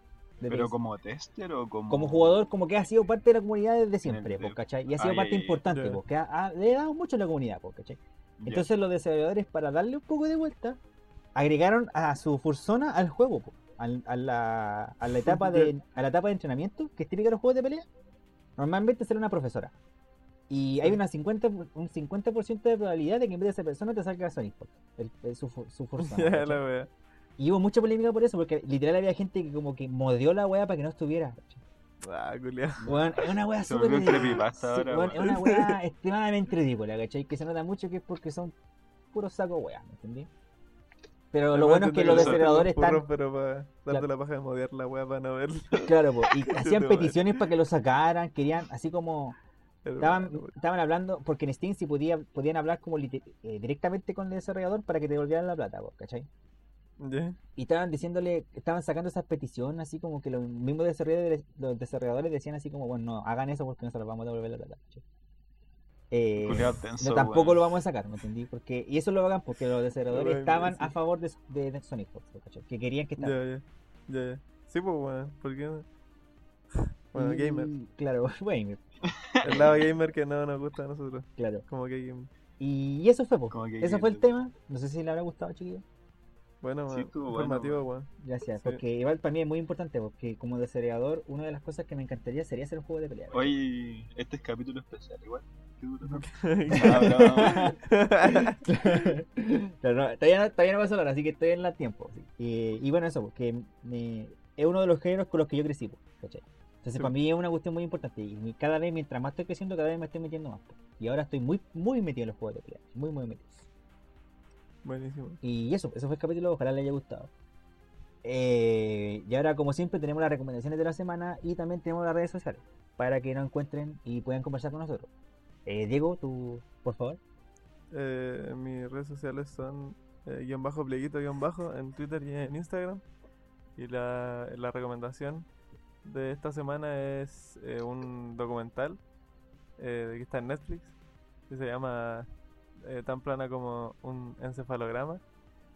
Pero como tester o como. como jugador, como que ha sido parte de la comunidad desde siempre, el- po, ¿cachai? Y ha sido Ah, ya, parte importante, Ya. po, que ha, ha- le ha dado mucho a la comunidad, po, ¿cachai? Entonces los desarrolladores, para darle un poco de vuelta, agregaron a su Fursona al juego, po, al- a, la, a la etapa de a la etapa de entrenamiento, que es típica de los juegos de pelea. Normalmente será una profesora. Y hay una 50, un 50% de probabilidad de que en vez de esa persona te salga Sonic Fox, el- el- su, su Fursona. Y hubo mucha polémica por eso, porque literal había gente que como que modió la wea para que no estuviera. Ah. Weón, es una wea Se súper. sí, ahora, es una wea extremadamente ridícula, ¿cachai? Que se nota mucho que es porque son puros sacos weas, ¿me entendí? Pero lo bueno es que los desarrolladores están. Pero para darte Claro. la paja de modear la wea para no verlo. Claro, po, y hacían te peticiones para que lo sacaran, querían, así como. Estaban, estaban hablando, porque en Steam sí podía, podían hablar como eh, directamente con el desarrollador para que te devolvieran la plata, po, ¿cachai? Y estaban diciéndole, estaban sacando esas peticiones, así como que los mismos desarrolladores, los desarrolladores decían así como, bueno, no, hagan eso porque no se los vamos a devolver la plata. Eh, tenso, no, tampoco lo vamos a sacar, ¿me entendí? Porque, y eso lo hagan porque los desarrolladores Bueno, estaban sí. a favor de, de, de Sonic Fox, ¿cachai? Que querían que. Ya, ya. Sí, pues, weón. ¿Por qué no? Bueno, Y- gamer. Claro, gamer, El lado gamer que no nos gusta a nosotros. claro. Como que gamer. Y, eso fue, que Eso fue el tema. No sé si le habrá gustado, chiquillos. Bueno, Sí, bueno, informativo. Gracias, Sí. porque igual para mí es muy importante, porque como desarrollador, una de las cosas que me encantaría sería hacer un juego de pelea. Hoy, este es capítulo especial, igual. Qué duro, ¿no? Ah, Pero no, todavía, no, todavía no pasó la hora, así que estoy en el tiempo. sí. Y, y bueno, eso, porque me- es uno de los géneros con los que yo crecí, ¿cachai? Entonces, Sí. para mí es una cuestión muy importante. Y cada vez, mientras más estoy creciendo, cada vez me estoy metiendo más. Y ahora estoy muy, muy metido en los juegos de pelea. Muy, muy metido. Buenísimo. Y eso, eso fue el capítulo, ojalá le haya gustado. Eh, y ahora, como siempre, tenemos las recomendaciones de la semana y también tenemos las redes sociales para que nos encuentren y puedan conversar con nosotros. Eh, Diego, tú, por favor. Eh, mis redes sociales son eh, guion bajo, pleguito, guion bajo, en Twitter y en Instagram. Y la, la recomendación de esta semana es eh, un documental que está en Netflix que se llama eh, Tan plana como un encefalograma.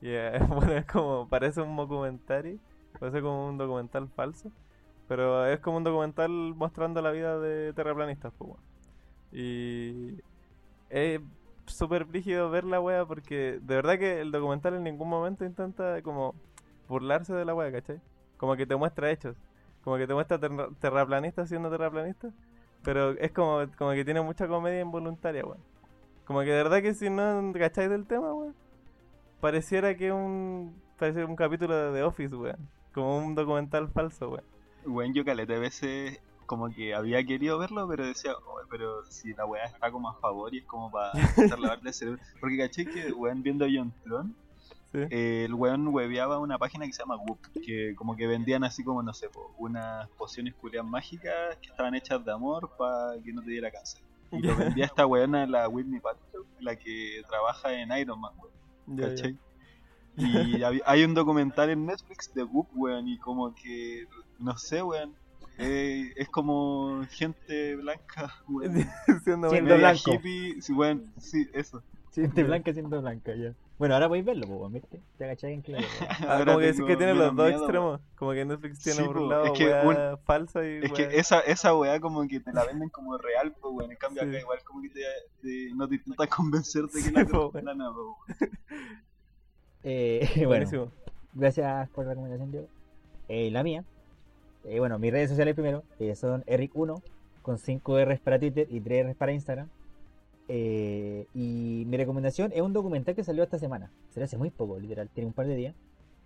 Y eh, bueno, es como, parece un documental, parece como un documental falso, pero es como un documental mostrando la vida de terraplanistas. pues, bueno. Y es súper brígido ver la wea porque de verdad que el documental en ningún momento intenta como burlarse de la wea, ¿cachai? Como que te muestra hechos, como que te muestra terra- terraplanistas siendo terraplanistas, pero es como, como que tiene mucha comedia involuntaria, weón. Como que de verdad que si no cacháis del tema, weón, pareciera que un, parece un capítulo de The Office, weón. Como un documental falso, weón. Bueno, yo caleta a veces como que había querido verlo, pero decía, "Oh, pero si la weá está como a favor y es como para intentar lavarle el cerebro. Porque caché que, weón, viendo John Tron, Sí. eh, el weón hueveaba una página que se llama Whoop, que como que vendían así como, no sé, po, unas pociones culias mágicas que estaban hechas de amor para que no te diera cáncer. Y lo vendía esta weona, la Whitney Paltrow, la que trabaja en Iron Man, weón. ¿cachai? Y hay un documental en Netflix de Whoop, weón, y como que, no sé, weón, eh, es como gente blanca, weón. Siendo blanco. hippie, sí, weón, sí, eso. Siente Ya. blanca siendo blanca, ya. Bueno, ahora podéis verlo, pues, ¿viste? Te agacháis en claro. Ah, como que, tengo que tiene los dos miedo, extremos. Como que Netflix tiene Sí, por po, un lado es que weá falsa y Es que esa, esa weá como que te la venden como real, pues weón, en cambio Sí. acá igual como que te, te- no te intentan convencer de que Sí, la po, es plana, po, Eh, bueno, Buenísimo. gracias por la recomendación, Diego. Eh, la mía, eh, bueno, mis redes sociales primero eh, son Eric1 con 5 R's para Twitter y 3 R's para Instagram. Eh, y mi recomendación es un documental que salió esta semana. Salió hace muy poco, literal, tiene un par de días.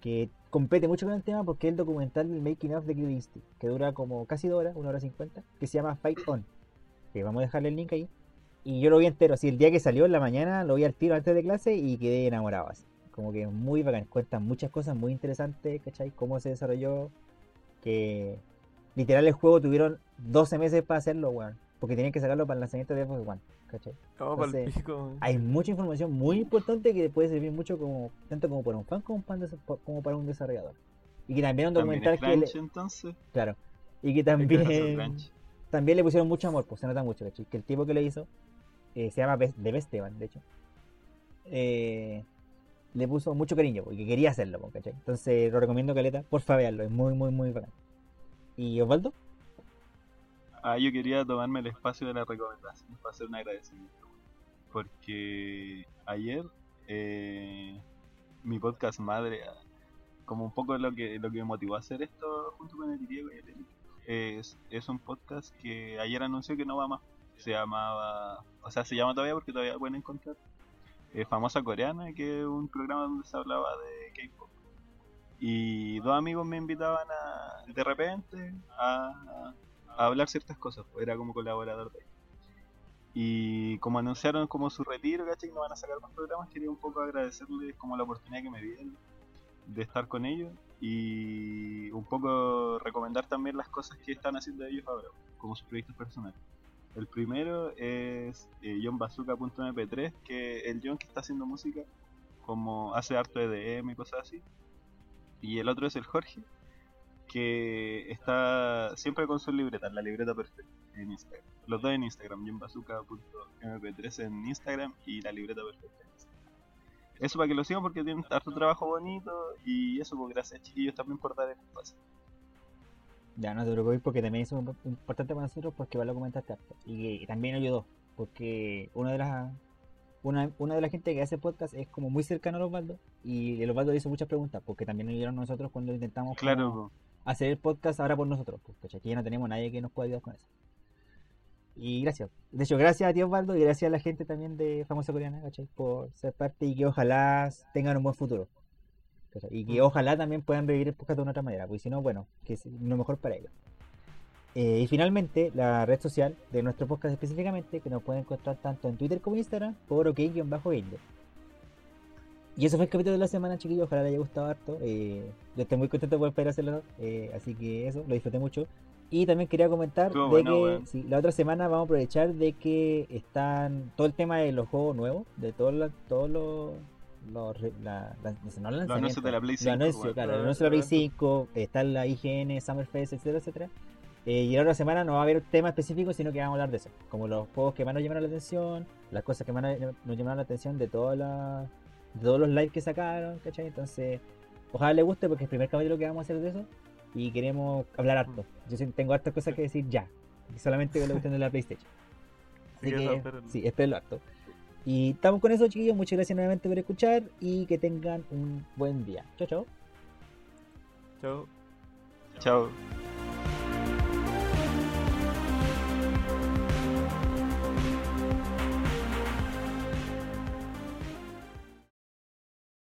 Que compete mucho con el tema porque es el documental del Making of de Killer Instinct, que dura como casi dos horas, una hora cincuenta, que se llama Fight On. Que vamos a dejarle el link ahí. Y yo lo vi entero, así el día que salió en la mañana, lo vi al tiro antes de clase y quedé enamorado así. Como que muy bacán. Cuentan muchas cosas muy interesantes, ¿cachai? Cómo se desarrolló. Que literal el juego tuvieron 12 meses para hacerlo, weón. Porque tenían que sacarlo para el lanzamiento de Xbox One, ¿cachai? Vamos pa'l Entonces, pico, weón. Hay mucha información muy importante que puede servir mucho como tanto como para un fan como para un, desa- como para un desarrollador. Y que también un También documental es que le, entonces. claro. Y que también también le pusieron mucho amor, pues se nota mucho, ¿cachai? Que el tipo que le hizo, eh, se llama Best, de Besteban, de hecho, eh, le puso mucho cariño, porque quería hacerlo, pues, ¿cachai? Entonces lo recomiendo, Caleta, por favor, veanlo, es muy, muy, muy bacán. ¿Y Osvaldo? Ah, yo quería tomarme el espacio de la recomendación para hacer un agradecimiento. Porque ayer eh, mi podcast madre, como un poco lo que lo que me motivó a hacer esto junto con el Diego y el Eric, es, es un podcast que ayer anunció que no va más. Se llamaba, o sea, se llama todavía porque todavía pueden encontrar. eh, Famosa Coreana, que es un programa donde se hablaba de K-pop. Y dos amigos me invitaban a, de repente a hablar ciertas cosas, pues, era como colaborador de ellos. Y como anunciaron como su retiro, ¿cachai? No van a sacar más programas, quería un poco agradecerles como la oportunidad que me dieron de estar con ellos y un poco recomendar también las cosas que están haciendo ellos ahora, como sus proyectos personales. El primero es eh, johnbazooka.mp3, que el John que está haciendo música, como hace harto EDM y cosas así. Y el otro es el Jorge, que está siempre con su libreta, la libreta perfecta en Instagram. Los dos en Instagram, johnbazooka.mp3 en Instagram y la libreta perfecta en Instagram. Eso para que lo sigan porque tienen harto trabajo bonito y eso pues gracias chiquillos también por dar el espacio. Ya, no te preocupes porque también es importante para nosotros porque igual lo comentaste harto. Y, que también ayudó, porque una de las una, una de la gente que hace podcast es como muy cercano a Osvaldo y el Osvaldo le hizo muchas preguntas porque también nos ayudaron nosotros cuando intentamos como Claro, hacer el podcast ahora por nosotros, pues, ¿cachai? Que ya no tenemos nadie que nos pueda ayudar con eso. Y gracias. De hecho, gracias a ti Osvaldo y gracias a la gente también de Famosa Coreana, ¿cachai? Por ser parte y que ojalá tengan un buen futuro. ¿cachai? Y que Mm. ojalá también puedan vivir el podcast de una otra manera, porque si no, bueno, que es lo mejor para ellos. Eh, y finalmente, la red social de nuestro podcast específicamente, que nos pueden encontrar tanto en Twitter como en Instagram, por ok-gamer. Y eso fue el capítulo de la semana, chiquillos. Ojalá les haya gustado harto. Eh, yo estoy muy contento por poder hacerlo. eh, así que eso, lo disfruté mucho. Y también quería comentar Estuvo de bueno, que weón. sí, la otra semana vamos a aprovechar de que están todo el tema de los juegos nuevos, de todos los, todos los, los la, la- no los Los anuncios de la Play los 5. anuncios, weón. claro, Los anuncio de la Play eventos. 5, está la IGN, Summerfest, etcétera, etcétera. Eh, y la otra semana no va a haber tema específico, sino que vamos a hablar de eso. Como los juegos que más nos llamaron la atención, las cosas que más nos llamaron la atención de, todas las de todos los lives que sacaron, ¿cachai? Entonces, ojalá les guste porque es el primer capítulo que vamos a hacer de eso. Y queremos hablar harto. Yo sí tengo hartas cosas que decir ya. Solamente con la cuestión de la PlayStation. Así Así que eso, espérenlo. sí, espérenlo harto. Y estamos con eso, chiquillos. Muchas gracias nuevamente por escuchar y que tengan un buen día. Chao, chao. Chao. Chao.